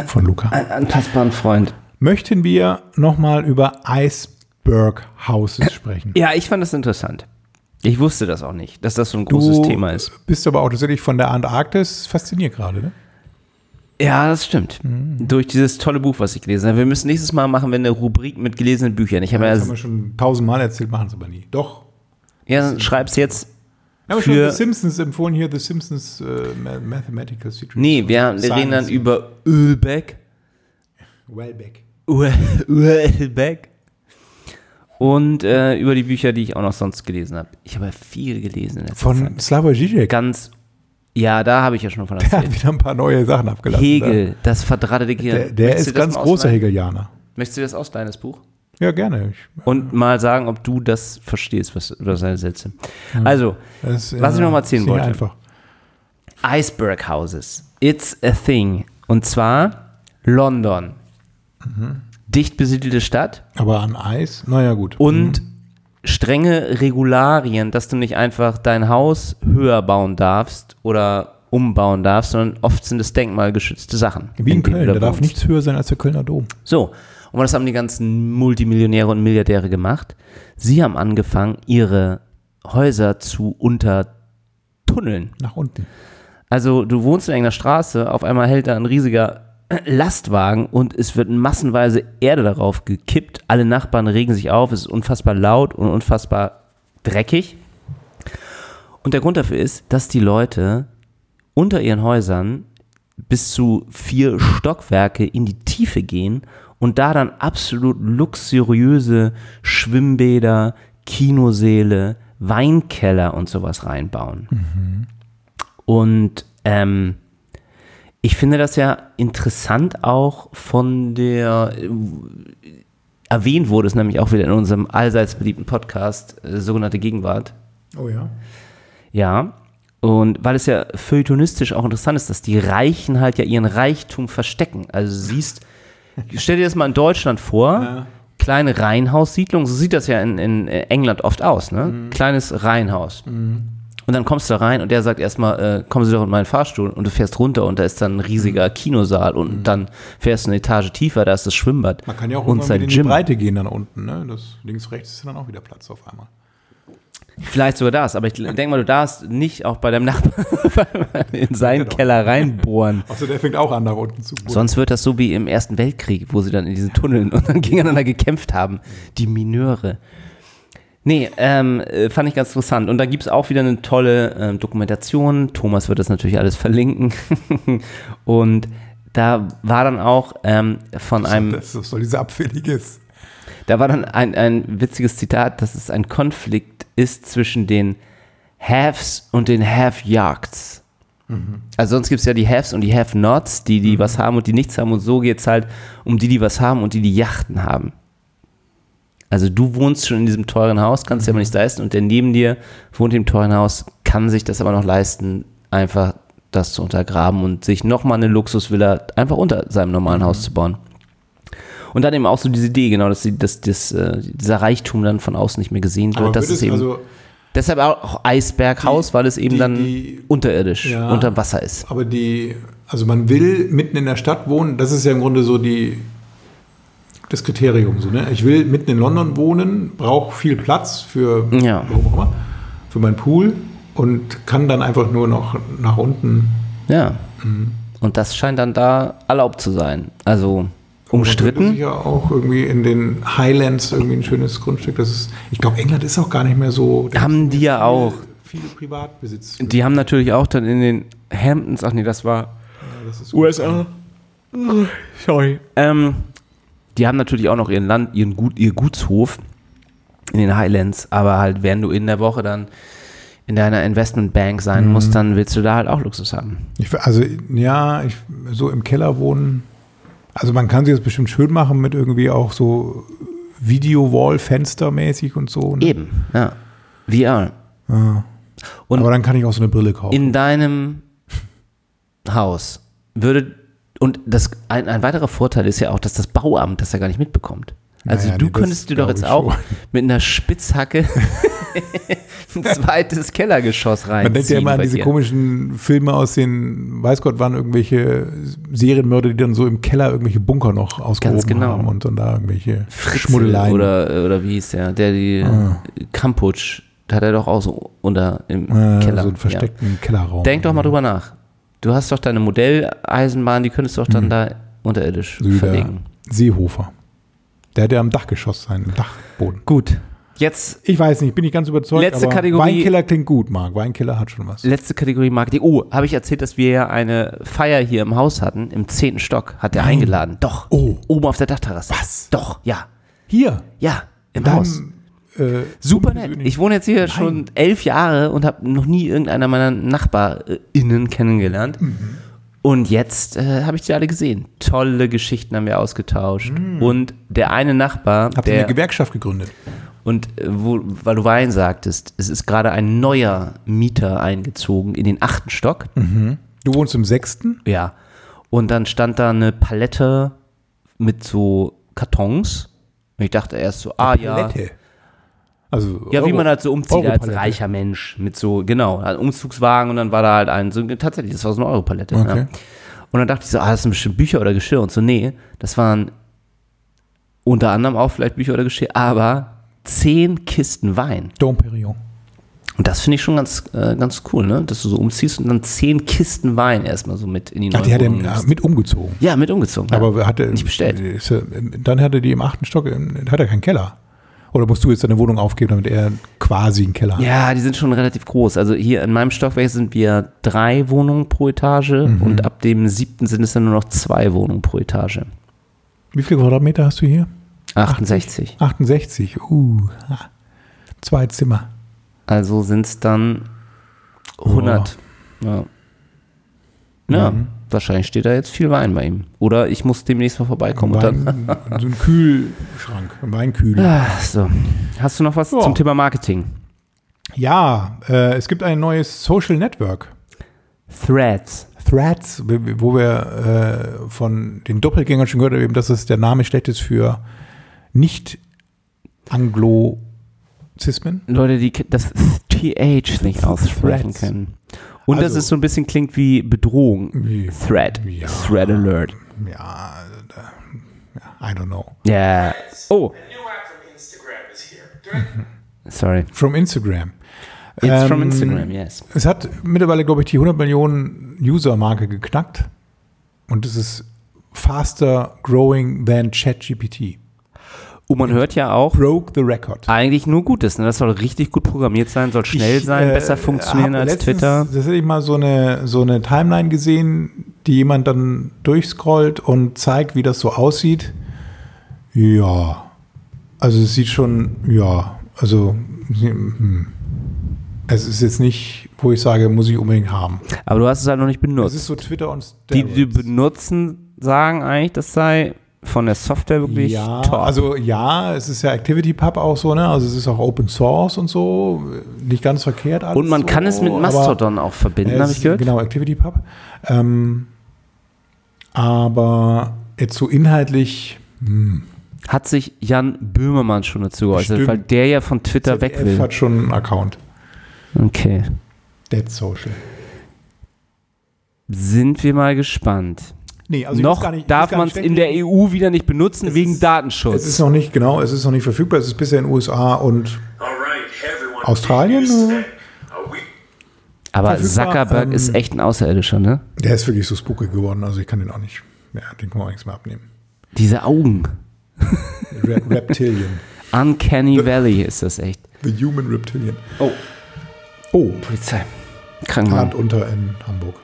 Von Luca. Ein anpassbaren Freund. Möchten wir nochmal über Iceberg Houses sprechen? Ja, ich fand das interessant. Ich wusste das auch nicht, dass das so ein großes Thema ist. bist aber auch tatsächlich von der Antarktis fasziniert gerade, ne? Ja, das stimmt. Mhm. Durch dieses tolle Buch, was ich gelesen habe. Wir müssen nächstes Mal machen, wenn eine Rubrik mit gelesenen Büchern. Ich habe ja, das haben wir schon tausendmal erzählt, machen es aber nie. Doch. ja, dann schreib's jetzt. Wir haben schon The Simpsons empfohlen hier, The Simpsons äh, Ma- Mathematical Secrets. Nee, wir, wir reden dann über Ölbeck. Wellbeck. Ölbeck. Und äh, über die Bücher, die ich auch noch sonst gelesen habe. Ich habe viel gelesen in letzter Von Zeit. Slavoj Žižek. Ganz, ja, da habe ich ja schon von Der hat erzählt. wieder ein paar neue Sachen abgelassen. Hegel, das verdrahtete Da. Gehirn. Der, der ist ganz großer? Hegelianer. Möchtest du das ausleihen, das Buch? Ja, gerne. Ich, Und mal sagen, ob du das verstehst, was, was seine Sätze. Also, das, Was ich noch mal erzählen ist wollte. einfach. Iceberg Houses. It's a thing. Und zwar London. Dicht besiedelte Stadt Aber an Eis, naja, gut. und strenge Regularien, dass du nicht einfach dein Haus höher bauen darfst oder umbauen darfst, sondern oft sind es denkmalgeschützte Sachen. Wie in Köln, da da darf nichts höher sein als der Kölner Dom. So, und was haben die ganzen Multimillionäre und Milliardäre gemacht? Sie haben angefangen, ihre Häuser zu untertunneln. Nach unten. Also du wohnst in irgendeiner Straße, auf einmal hält da ein riesiger Lastwagen und es wird massenweise Erde darauf gekippt. Alle Nachbarn regen sich auf, es ist unfassbar laut und unfassbar dreckig. Und der Grund dafür ist, dass die Leute unter ihren Häusern bis zu vier Stockwerke in die Tiefe gehen und da dann absolut luxuriöse Schwimmbäder, Kinosäle, Weinkeller und sowas reinbauen. Und ähm, Ich finde das ja interessant auch von der, äh, erwähnt wurde es nämlich auch wieder in unserem allseits beliebten Podcast, äh, sogenannte Gegenwart. Oh ja. Ja. Und weil es ja feuilletonistisch auch interessant ist, dass die Reichen halt ja ihren Reichtum verstecken. Also du siehst, stell dir das mal in Deutschland vor, Ja. kleine Reihenhaussiedlung, so sieht das ja in, in England oft aus, ne? Mhm. Kleines Reihenhaus. Und dann kommst du da rein und der sagt erstmal, äh, kommen Sie doch in meinen Fahrstuhl und du fährst runter und da ist dann ein riesiger Mhm. Kinosaal und dann fährst du eine Etage tiefer, da ist das Schwimmbad Man kann ja auch und sein in die Gym. Breite gehen dann unten. Ne? Das links, rechts ist dann auch wieder Platz auf einmal. Vielleicht sogar das, aber ich denke mal, du darfst nicht auch bei deinem Nachbarn in seinen Keller reinbohren. Achso, der fängt auch an, nach unten zu bohren. Sonst wird das so wie im Ersten Weltkrieg, wo sie dann in diesen Tunneln und dann gegeneinander gekämpft haben. Die Mineure. Nee, ähm, äh, fand ich ganz interessant. Und da gibt es auch wieder eine tolle ähm, Dokumentation. Thomas wird das natürlich alles verlinken. und da war dann auch ähm, von einem, Das ist soll diese abfälliges. da war dann ein, ein witziges Zitat, dass es ein Konflikt ist zwischen den Haves und den Have-Yards. Also sonst gibt es ja die Haves und die Have-Nots, die, die was haben und die nichts haben. Und so geht es halt um die, die was haben und die, die Yachten haben. Also du wohnst schon in diesem teuren Haus, kannst dir aber nichts leisten und der neben dir wohnt im teuren Haus, kann sich das aber noch leisten, einfach das zu untergraben und sich nochmal eine Luxusvilla einfach unter seinem normalen Haus zu bauen. Und dann eben auch so diese Idee, genau, dass, die, dass das, äh, dieser Reichtum dann von außen nicht mehr gesehen wird. Aber das ist eben, also, deshalb auch Eisberghaus, weil es eben die- dann die- unterirdisch, Ja. unter Wasser ist. aber die, also man will mitten in der Stadt wohnen, das ist ja im Grunde so die, das Kriterium. So, ne? Ich will mitten in London wohnen, brauche viel Platz für, Ja. immer, für meinen Pool und kann dann einfach nur noch nach unten. Ja. Mhm. Und das scheint dann da erlaubt zu sein. Also umstritten. ja auch irgendwie in den Highlands irgendwie ein schönes Grundstück. Das ist, ich glaube, England ist auch gar nicht mehr so. Haben die ja viel- auch. Viele Privatbesitz. Die haben natürlich auch dann in den Hamptons, ach nee, das war Ja, das ist USA. Sorry. Ähm, die haben natürlich auch noch ihren Land, ihren Gut, ihr Gutshof in den Highlands, aber halt, wenn du in der Woche dann in deiner Investmentbank sein Mhm. musst, dann willst du da halt auch Luxus haben. Ich, also, ja, ich, so im Keller wohnen. Also, man kann sich das bestimmt schön machen mit irgendwie auch so Video-Wall-Fenster mäßig und so. Ne? Eben, ja. VR. Ja. Und Aber dann kann ich auch so eine Brille kaufen. in deinem Haus würde, und das, ein, ein weiterer Vorteil ist ja auch, dass das Bauamt das ja gar nicht mitbekommt. Also Naja, du nee, könntest dir doch jetzt auch schon. mit einer Spitzhacke ein zweites Kellergeschoss rein. Man denkt ja immer an diese komischen Filme aus den, weiß Gott wann, irgendwelche Serienmörder, die dann so im Keller irgendwelche Bunker noch ausgehoben genau. haben und dann da irgendwelche Fritze Schmuddeleien. oder, oder wie hieß der? Der die Ah. Kamputsch, da hat er doch auch so unter im äh, Keller. so einen versteckten Kellerraum. Ja. Denk doch mal drüber nach. Du hast doch deine Modelleisenbahn, die könntest du doch dann da unterirdisch Mhm. So verlegen. Seehofer. Der hat ja am Dachgeschoss seinen Dachboden. Gut, jetzt Ich weiß nicht, bin ich ganz überzeugt. Letzte Kategorie. Weinkiller klingt gut, Marc. Weinkiller hat schon was. letzte Kategorie Marketing. Oh, habe ich erzählt, dass wir ja eine Feier hier im Haus hatten, im zehnten Stock, hat er eingeladen. Doch. Oh. Oben auf der Dachterrasse. Was? Doch, ja. Hier, Ja, im in Haus. Äh, Super nett. Ich wohne jetzt hier schon elf Jahre und habe noch nie irgendeiner meiner NachbarInnen kennengelernt. Und jetzt äh, habe ich die alle gesehen. Tolle Geschichten haben wir ausgetauscht. Und der eine Nachbar, Habt ihr eine Gewerkschaft gegründet? und äh, wo, weil du Wein sagtest, es ist gerade ein neuer Mieter eingezogen in den achten Stock. Du wohnst im sechsten? Ja. Und dann stand da eine Palette mit so Kartons. Und ich dachte erst so, ah ja. Also Ja, wie Euro- man halt so umzieht als reicher Mensch mit so, genau, ein Umzugswagen und dann war da halt ein, so, tatsächlich, das war so eine Europalette. Okay. Ja. Und dann dachte ich so, ah, das sind bestimmt Bücher oder Geschirr und so, nee, das waren unter anderem auch vielleicht Bücher oder Geschirr, aber zehn Kisten Wein. Dom Perignon. Und das finde ich schon ganz, äh, ganz cool, ne, dass du so umziehst und dann zehn Kisten Wein erstmal so mit in die Ach, neue die hat er äh, mit umgezogen. Ja, mit umgezogen. ja. Aber hat er Nicht bestellt. Ist er, dann hat er die im achten Stock, äh, hat er keinen Keller. Oder musst du jetzt deine Wohnung aufgeben, damit er quasi einen Keller hat? Ja, die sind schon relativ groß. Also hier in meinem Stockwerk sind wir drei Wohnungen pro Etage Mhm. und ab dem siebten sind es dann nur noch zwei Wohnungen pro Etage. Wie viele Quadratmeter hast du hier? 68. 68. Uh, zwei Zimmer. Also sind es dann 100. Ja. Ja. Mhm. Wahrscheinlich steht da jetzt viel Wein bei ihm. Oder ich muss demnächst mal vorbeikommen. Und dann, Wein, so ein Kühlschrank, ein Weinkühl. ah, so. Hast du noch was Ja. zum Thema Marketing? Ja, äh, es gibt ein neues Social Network. Threads. Threads, wo wir äh, von den Doppelgängern schon gehört haben, dass es der Name schlecht ist für nicht Anglozismen. Leute, die das TH nicht aussprechen Threads. können. Und dass Also- es so ein bisschen klingt wie Bedrohung. Wie- Thread. Ja. Thread Alert. Ja, äh, I don't know. Ja. Oh, from sorry. From Instagram. It's from Ähm, Instagram, yes. Es hat mittlerweile, glaube ich, die 100 Millionen User-Marke geknackt. Und es ist faster growing than ChatGPT. Und man hört ja auch, Broke the record. eigentlich nur Gutes. Ne? Das soll richtig gut programmiert sein, soll schnell Ich, sein, äh, besser funktionieren als letztens Twitter. Tatsächlich mal so eine, so eine Timeline gesehen, die jemand dann durchscrollt und zeigt, wie das so aussieht. Ja. Also es sieht schon, ja, also hm. es ist jetzt nicht, wo ich sage, muss ich unbedingt haben. Aber du hast es halt noch nicht Es benutzt. ist so Twitter und die, die Steroids. benutzen, sagen eigentlich, das sei von der Software wirklich ja, top. also ja, es ist ja ActivityPub auch so, ne? Also es ist auch Open Source und so, nicht ganz verkehrt alles Und man so, kann es mit Mastodon auch verbinden, habe ich gehört. Genau, ActivityPub. Ähm, aber jetzt so inhaltlich, hm, Hat sich Jan Böhmermann schon dazu geäußert, Stimmt. weil der ja von Twitter weg ZDF will. hat schon einen Account. Okay. Dead Social. Sind wir mal gespannt. Nee, also noch nicht- ich darf man es in der EU wieder nicht benutzen Es wegen ist- Datenschutz. Es ist noch nicht, genau, es ist noch nicht verfügbar. Es ist bisher in den USA und right. Australien, we Aber Zuckerberg ähm, ist echt ein Außerirdischer, ne? der ist wirklich so spooky geworden. Also ich kann den auch nicht, ja, den kann man auch nichts mehr abnehmen. Diese Augen. Re Reptilian. Uncanny Valley ist das echt. The Human Reptilian. Oh, Oh, Polizei. Krankenwagen. Land unter in Hamburg.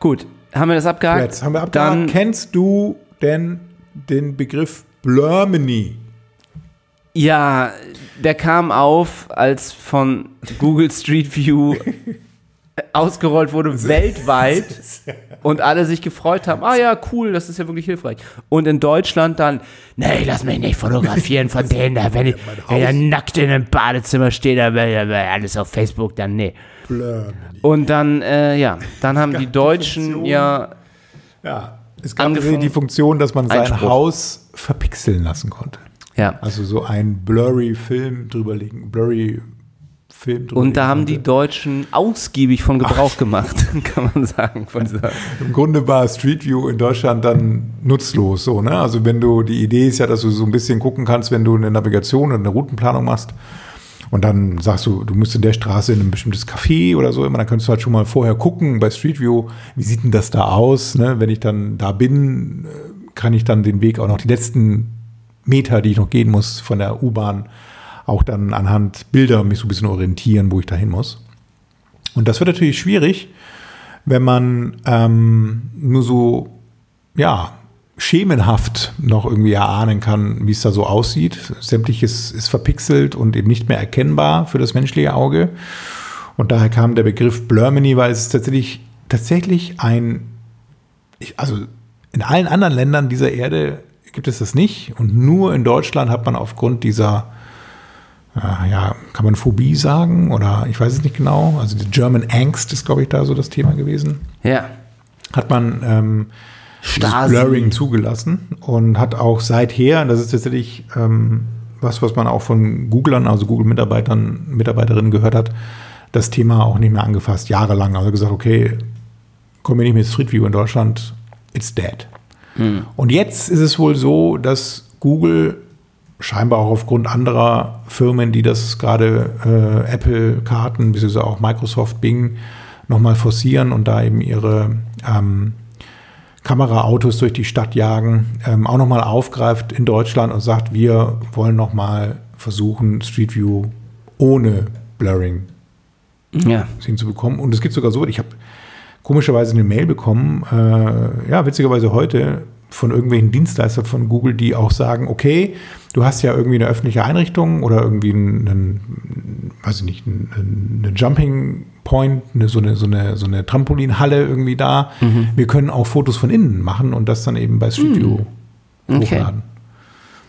Gut, haben wir das abgehakt? Jetzt haben wir abgehakt. Dann, Kennst du denn den Begriff Blurmany? ja, der kam auf, als von Google Street View ausgerollt wurde, weltweit. Und alle sich gefreut haben, ah ja, cool, das ist ja wirklich hilfreich. Und in Deutschland dann, nee, lass mich nicht fotografieren von denen, da, wenn ich wenn nackt in einem Badezimmer steht, da will er alles auf Facebook, dann nee. Und dann, äh, ja, dann haben die Deutschen Funktion. ja, Ja, es gab Angefangen- die Funktion, dass man sein Einspruch. Haus verpixeln lassen konnte. ja. Also so ein blurry Film drüberlegen, blurry Film drüberlegen Und da haben die. Deutschen ausgiebig von Gebrauch gemacht, kann man sagen. Im Grunde war Street View in Deutschland dann nutzlos so, ne? Also wenn du, die Idee ist ja, dass du so ein bisschen gucken kannst, wenn du eine Navigation und eine Routenplanung machst und dann sagst du, du musst in der Straße in ein bestimmtes Café oder so immer, dann könntest du halt schon mal vorher gucken bei Street View, wie sieht denn das da aus, ne? Wenn ich dann da bin, äh, kann ich dann den Weg auch noch die letzten Meter, die ich noch gehen muss von der U-Bahn, auch dann anhand Bilder mich so ein bisschen orientieren, wo ich da hin muss. Und das wird natürlich schwierig, wenn man ähm, nur so, ja, schemenhaft noch irgendwie erahnen kann, wie es da so aussieht. Sämtliches ist verpixelt und eben nicht mehr erkennbar für das menschliche Auge. Und daher kam der Begriff Blurmany, weil es ist tatsächlich, tatsächlich ein, also in allen anderen Ländern dieser Erde gibt es das nicht. Und nur in Deutschland hat man aufgrund dieser, äh, ja, kann man Phobie sagen oder ich weiß es nicht genau. Also die German Angst ist, glaube ich, da so das Thema gewesen. ja, Hat man ähm, Stasi. Blurring zugelassen und hat auch seither, und das ist tatsächlich ähm, was, was man auch von Googlern, also Google-Mitarbeitern, Mitarbeiterinnen gehört hat, das Thema auch nicht mehr angefasst, jahrelang. Also gesagt, okay, kommen wir nicht mit Street View in Deutschland, it's dead. Und jetzt ist es wohl so, dass Google scheinbar auch aufgrund anderer Firmen, die das gerade äh, Apple-Karten, beziehungsweise auch Microsoft Bing nochmal forcieren und da eben ihre ähm, Kameraautos durch die Stadt jagen, ähm, auch nochmal aufgreift in Deutschland und sagt, wir wollen nochmal versuchen, Street View ohne Blurring ja. hinzubekommen. Und es geht sogar so, ich habe komischerweise eine Mail bekommen, äh, ja, witzigerweise heute von irgendwelchen Dienstleistern von Google, die auch sagen, okay, du hast ja irgendwie eine öffentliche Einrichtung oder irgendwie einen, einen weiß ich nicht, einen, einen Jumping Point, eine, so, eine, so, eine, so eine Trampolinhalle irgendwie da. Mhm. Wir können auch Fotos von innen machen und das dann eben bei View Mhm. Okay. hochladen.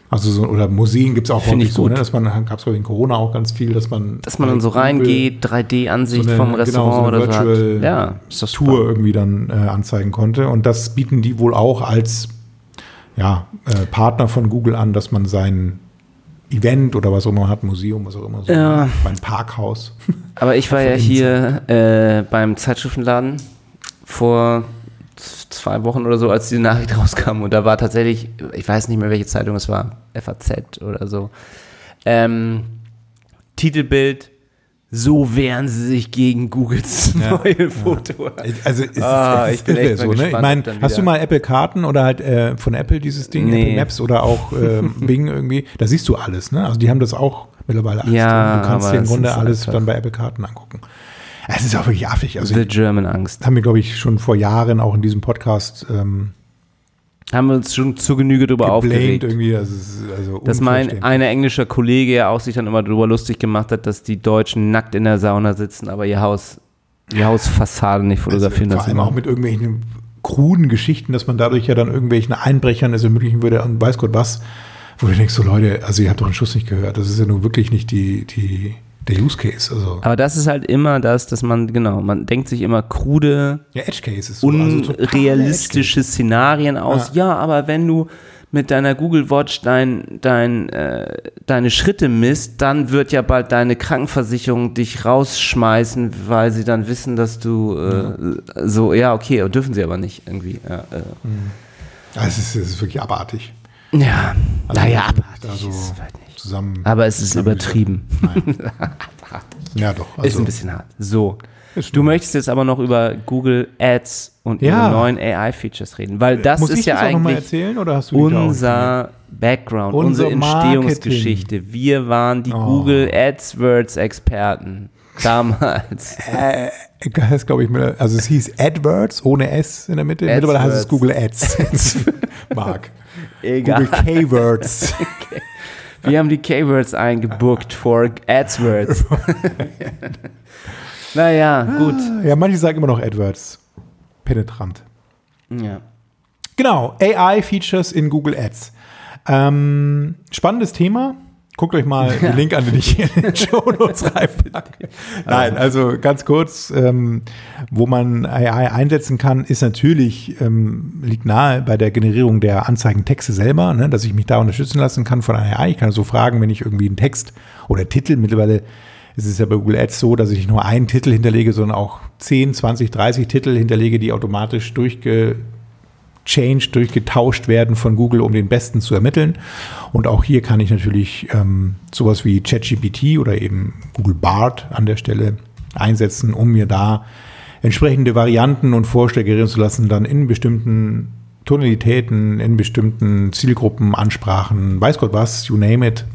Also so, oder Museen gibt es auch Finde häufig so, ne, dass man, gab es in Corona auch ganz viel, dass man Dass man dann bei so reingeht, 3D-Ansicht so vom Restaurant genau, so eine oder so. Ja. Tour irgendwie dann äh, anzeigen konnte. Und das bieten die wohl auch als ja, äh, Partner von Google an, dass man sein Event oder was auch immer hat, Museum, was auch immer, so Ja. mein Parkhaus. Aber ich war ja hier äh, beim Zeitschriftenladen vor zwei Wochen oder so, als diese Nachricht rauskam. Und da war tatsächlich, ich weiß nicht mehr, welche Zeitung es war, FAZ oder so. Ähm, Titelbild, so wehren sie sich gegen Googles neue Foto. Also es ist, Ah, es ich ist bin irre echt mal so, ne? Ich meine, hast du mal Apple Karten oder halt äh, von Apple dieses Ding, Nee. Apple Maps oder auch ähm, Bing irgendwie? Da siehst du alles, ne? Also die haben das auch mittlerweile alles Ja, drin. Du kannst dir im Grunde alles einfach- dann bei Apple Karten angucken. Es ist auch wirklich affig. Also The ich, German Angst. haben wir, glaube ich, schon vor Jahren auch in diesem Podcast ähm, Haben wir uns schon zu Genüge darüber aufgeregt. irgendwie. Ist also Dass mein ein englischer Kollege ja auch sich dann immer darüber lustig gemacht hat, dass die Deutschen nackt in der Sauna sitzen, aber ihr Haus, die Hausfassade nicht fotografieren also. Vor allem auch mit irgendwelchen kruden Geschichten, dass man dadurch ja dann irgendwelchen Einbrechern es ermöglichen würde und weiß Gott was, wo du denkst, so Leute, also ihr habt doch einen Schuss nicht gehört. Das ist ja nun wirklich nicht die, die, der Use Case. Also, Aber das ist halt immer das, dass man, genau, man denkt sich immer krude, ja, Edge Case ist so. also unrealistische Szenarien aus. Ja. aber wenn du mit deiner Google Watch dein, dein, äh, deine Schritte misst, dann wird ja bald deine Krankenversicherung dich rausschmeißen, weil sie dann wissen, dass du äh, so, ja, okay, dürfen sie aber nicht irgendwie. Ja, äh, Ja, es, ist, es ist wirklich abartig. ja. Also, naja, abartig da so ist es halt nicht. Zusammen. Aber es ist übertrieben. Ja, doch. ist Also, ein bisschen hart. So. Ist Du möchtest jetzt aber noch über Google Ads und Ja. ihre neuen AI-Features reden, weil das Muss ist ja das eigentlich erzählen oder hast du unser Background, Unser unsere Entstehungsgeschichte. Wir waren die Oh. Google AdWords-Experten damals. Äh, heißt, glaube ich, also es hieß AdWords ohne S in der Mitte. Mittlerweile heißt es. Google Ads. Mark. Egal. Google K-Words. Wir haben die Keywords eingebuckt for AdWords. naja, gut. ja, manche sagen immer noch AdWords. Penetrant. Ja. Genau, AI-Features in Google Ads. Ähm, spannendes Thema. Guckt euch mal den Link an, den ich hier in den Show Notes reinpacke. Nein, also ganz kurz, ähm, wo man AI einsetzen kann, ist natürlich, ähm, liegt nahe bei der Generierung der Anzeigentexte selber, ne, dass ich mich da unterstützen lassen kann von AI. Ich kann so fragen, wenn ich irgendwie einen Text oder Titel, mittlerweile ist es ja bei Google Ads so, dass ich nicht nur einen Titel hinterlege, sondern auch 10, 20, 30 Titel hinterlege, die automatisch durchge changed, durchgetauscht werden von Google, um den besten zu ermitteln. Und auch hier kann ich natürlich ähm, sowas wie ChatGPT oder eben Google Bart an der Stelle einsetzen, um mir da entsprechende Varianten und Vorschläge generieren zu lassen, dann in bestimmten Tonalitäten, in bestimmten Zielgruppen, Ansprachen, weiß Gott was, you name it.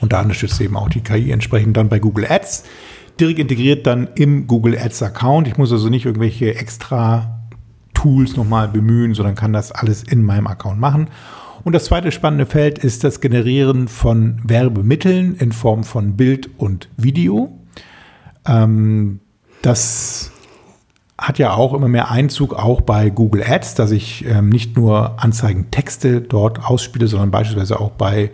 Und da unterstützt eben auch die KI entsprechend dann bei Google Ads. Direkt integriert dann im Google Ads Account. Ich muss also nicht irgendwelche extra Tools nochmal bemühen, sondern kann das alles in meinem Account machen. Und das zweite spannende Feld ist das Generieren von Werbemitteln in Form von Bild und Video. Ähm, das hat ja auch immer mehr Einzug auch bei Google Ads, dass ich ähm, nicht nur Anzeigentexte dort ausspiele, sondern beispielsweise auch bei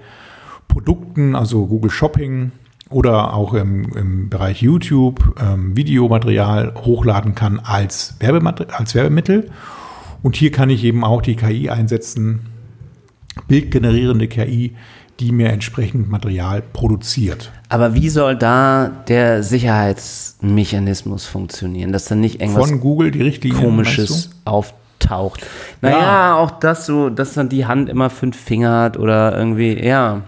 Produkten, also Google Shopping oder auch im, im Bereich YouTube ähm, Videomaterial hochladen kann als, Werbemater als Werbemittel. Und hier kann ich eben auch die KI einsetzen, bildgenerierende KI, die mir entsprechend Material produziert. Aber wie soll da der Sicherheitsmechanismus funktionieren, dass dann nicht irgendwas Von Google die Richtlinien. Komisches auftaucht? Naja, Ja. auch das so, dass dann die Hand immer fünf Finger hat oder irgendwie, ja.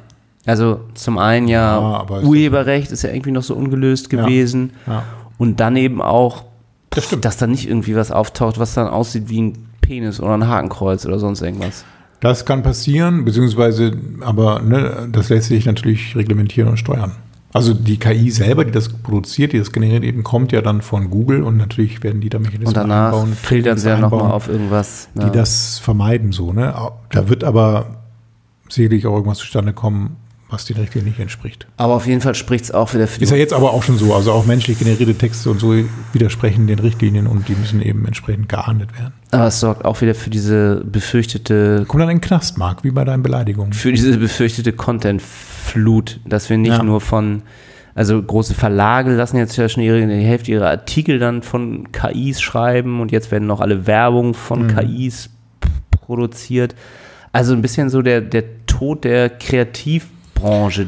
Also zum einen ja, Ja, Urheberrecht ist ja irgendwie noch so ungelöst Ja. gewesen. Ja. Und dann eben auch, Das dass da nicht irgendwie was auftaucht, was dann aussieht wie ein Penis oder ein Hakenkreuz oder sonst irgendwas. Das kann passieren, beziehungsweise, aber ne, das lässt sich natürlich reglementieren und steuern. Also die KI selber, die das produziert, die das generiert, eben kommt ja dann von Google und natürlich werden die da Mechanismen Und danach einbauen, filtern sie ja nochmal auf irgendwas. die das vermeiden so. Ne? Da wird aber sicherlich auch irgendwas zustande kommen, was den Richtlinien nicht entspricht. Aber auf jeden Fall spricht es auch wieder für Ist ja die. jetzt aber auch schon so. Also auch menschlich generierte Texte und so widersprechen den Richtlinien und die müssen eben entsprechend geahndet werden. Aber es sorgt auch wieder für diese befürchtete, Kommt dann in den Knast, Marc, wie bei deinen Beleidigungen. für diese befürchtete Content-Flut, dass wir nicht Ja. nur von, also große Verlage lassen jetzt ja schon ihre, die Hälfte ihrer Artikel dann von KIs schreiben und jetzt werden noch alle Werbung von Mhm. KIs produziert. Also ein bisschen so der, der Tod der Kreativbranche.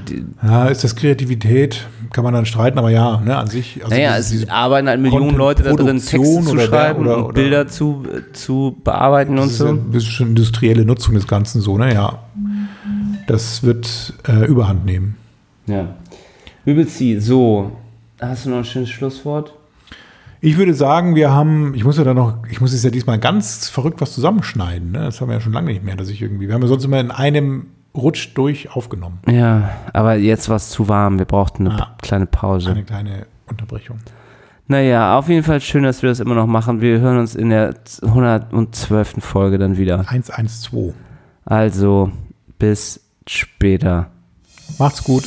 Die, Ja, ist das Kreativität? Kann man dann streiten, aber ja, ne, an sich. Also naja, es arbeiten halt Millionen Leute da drin, Texte zu schreiben oder- und oder- Bilder zu, zu bearbeiten und das ist ja so. ein bisschen industrielle Nutzung des Ganzen so, ne? Ja. Das wird äh, Überhand nehmen. Ja. Übelzi, so. Hast du noch ein schönes Schlusswort? Ich würde sagen, wir haben, ich muss ja da noch, ich muss jetzt ja diesmal ganz verrückt was zusammenschneiden. Ne? Das haben wir ja schon lange nicht mehr, dass ich irgendwie, wir haben ja sonst immer in einem Rutsch durch aufgenommen. Ja, aber jetzt war es zu warm. Wir brauchten eine Ah. kleine Pause. Eine kleine Unterbrechung. Naja, auf jeden Fall schön, dass wir das immer noch machen. Wir hören uns in der 112. Folge dann wieder. 112. Also, bis später. Macht's gut.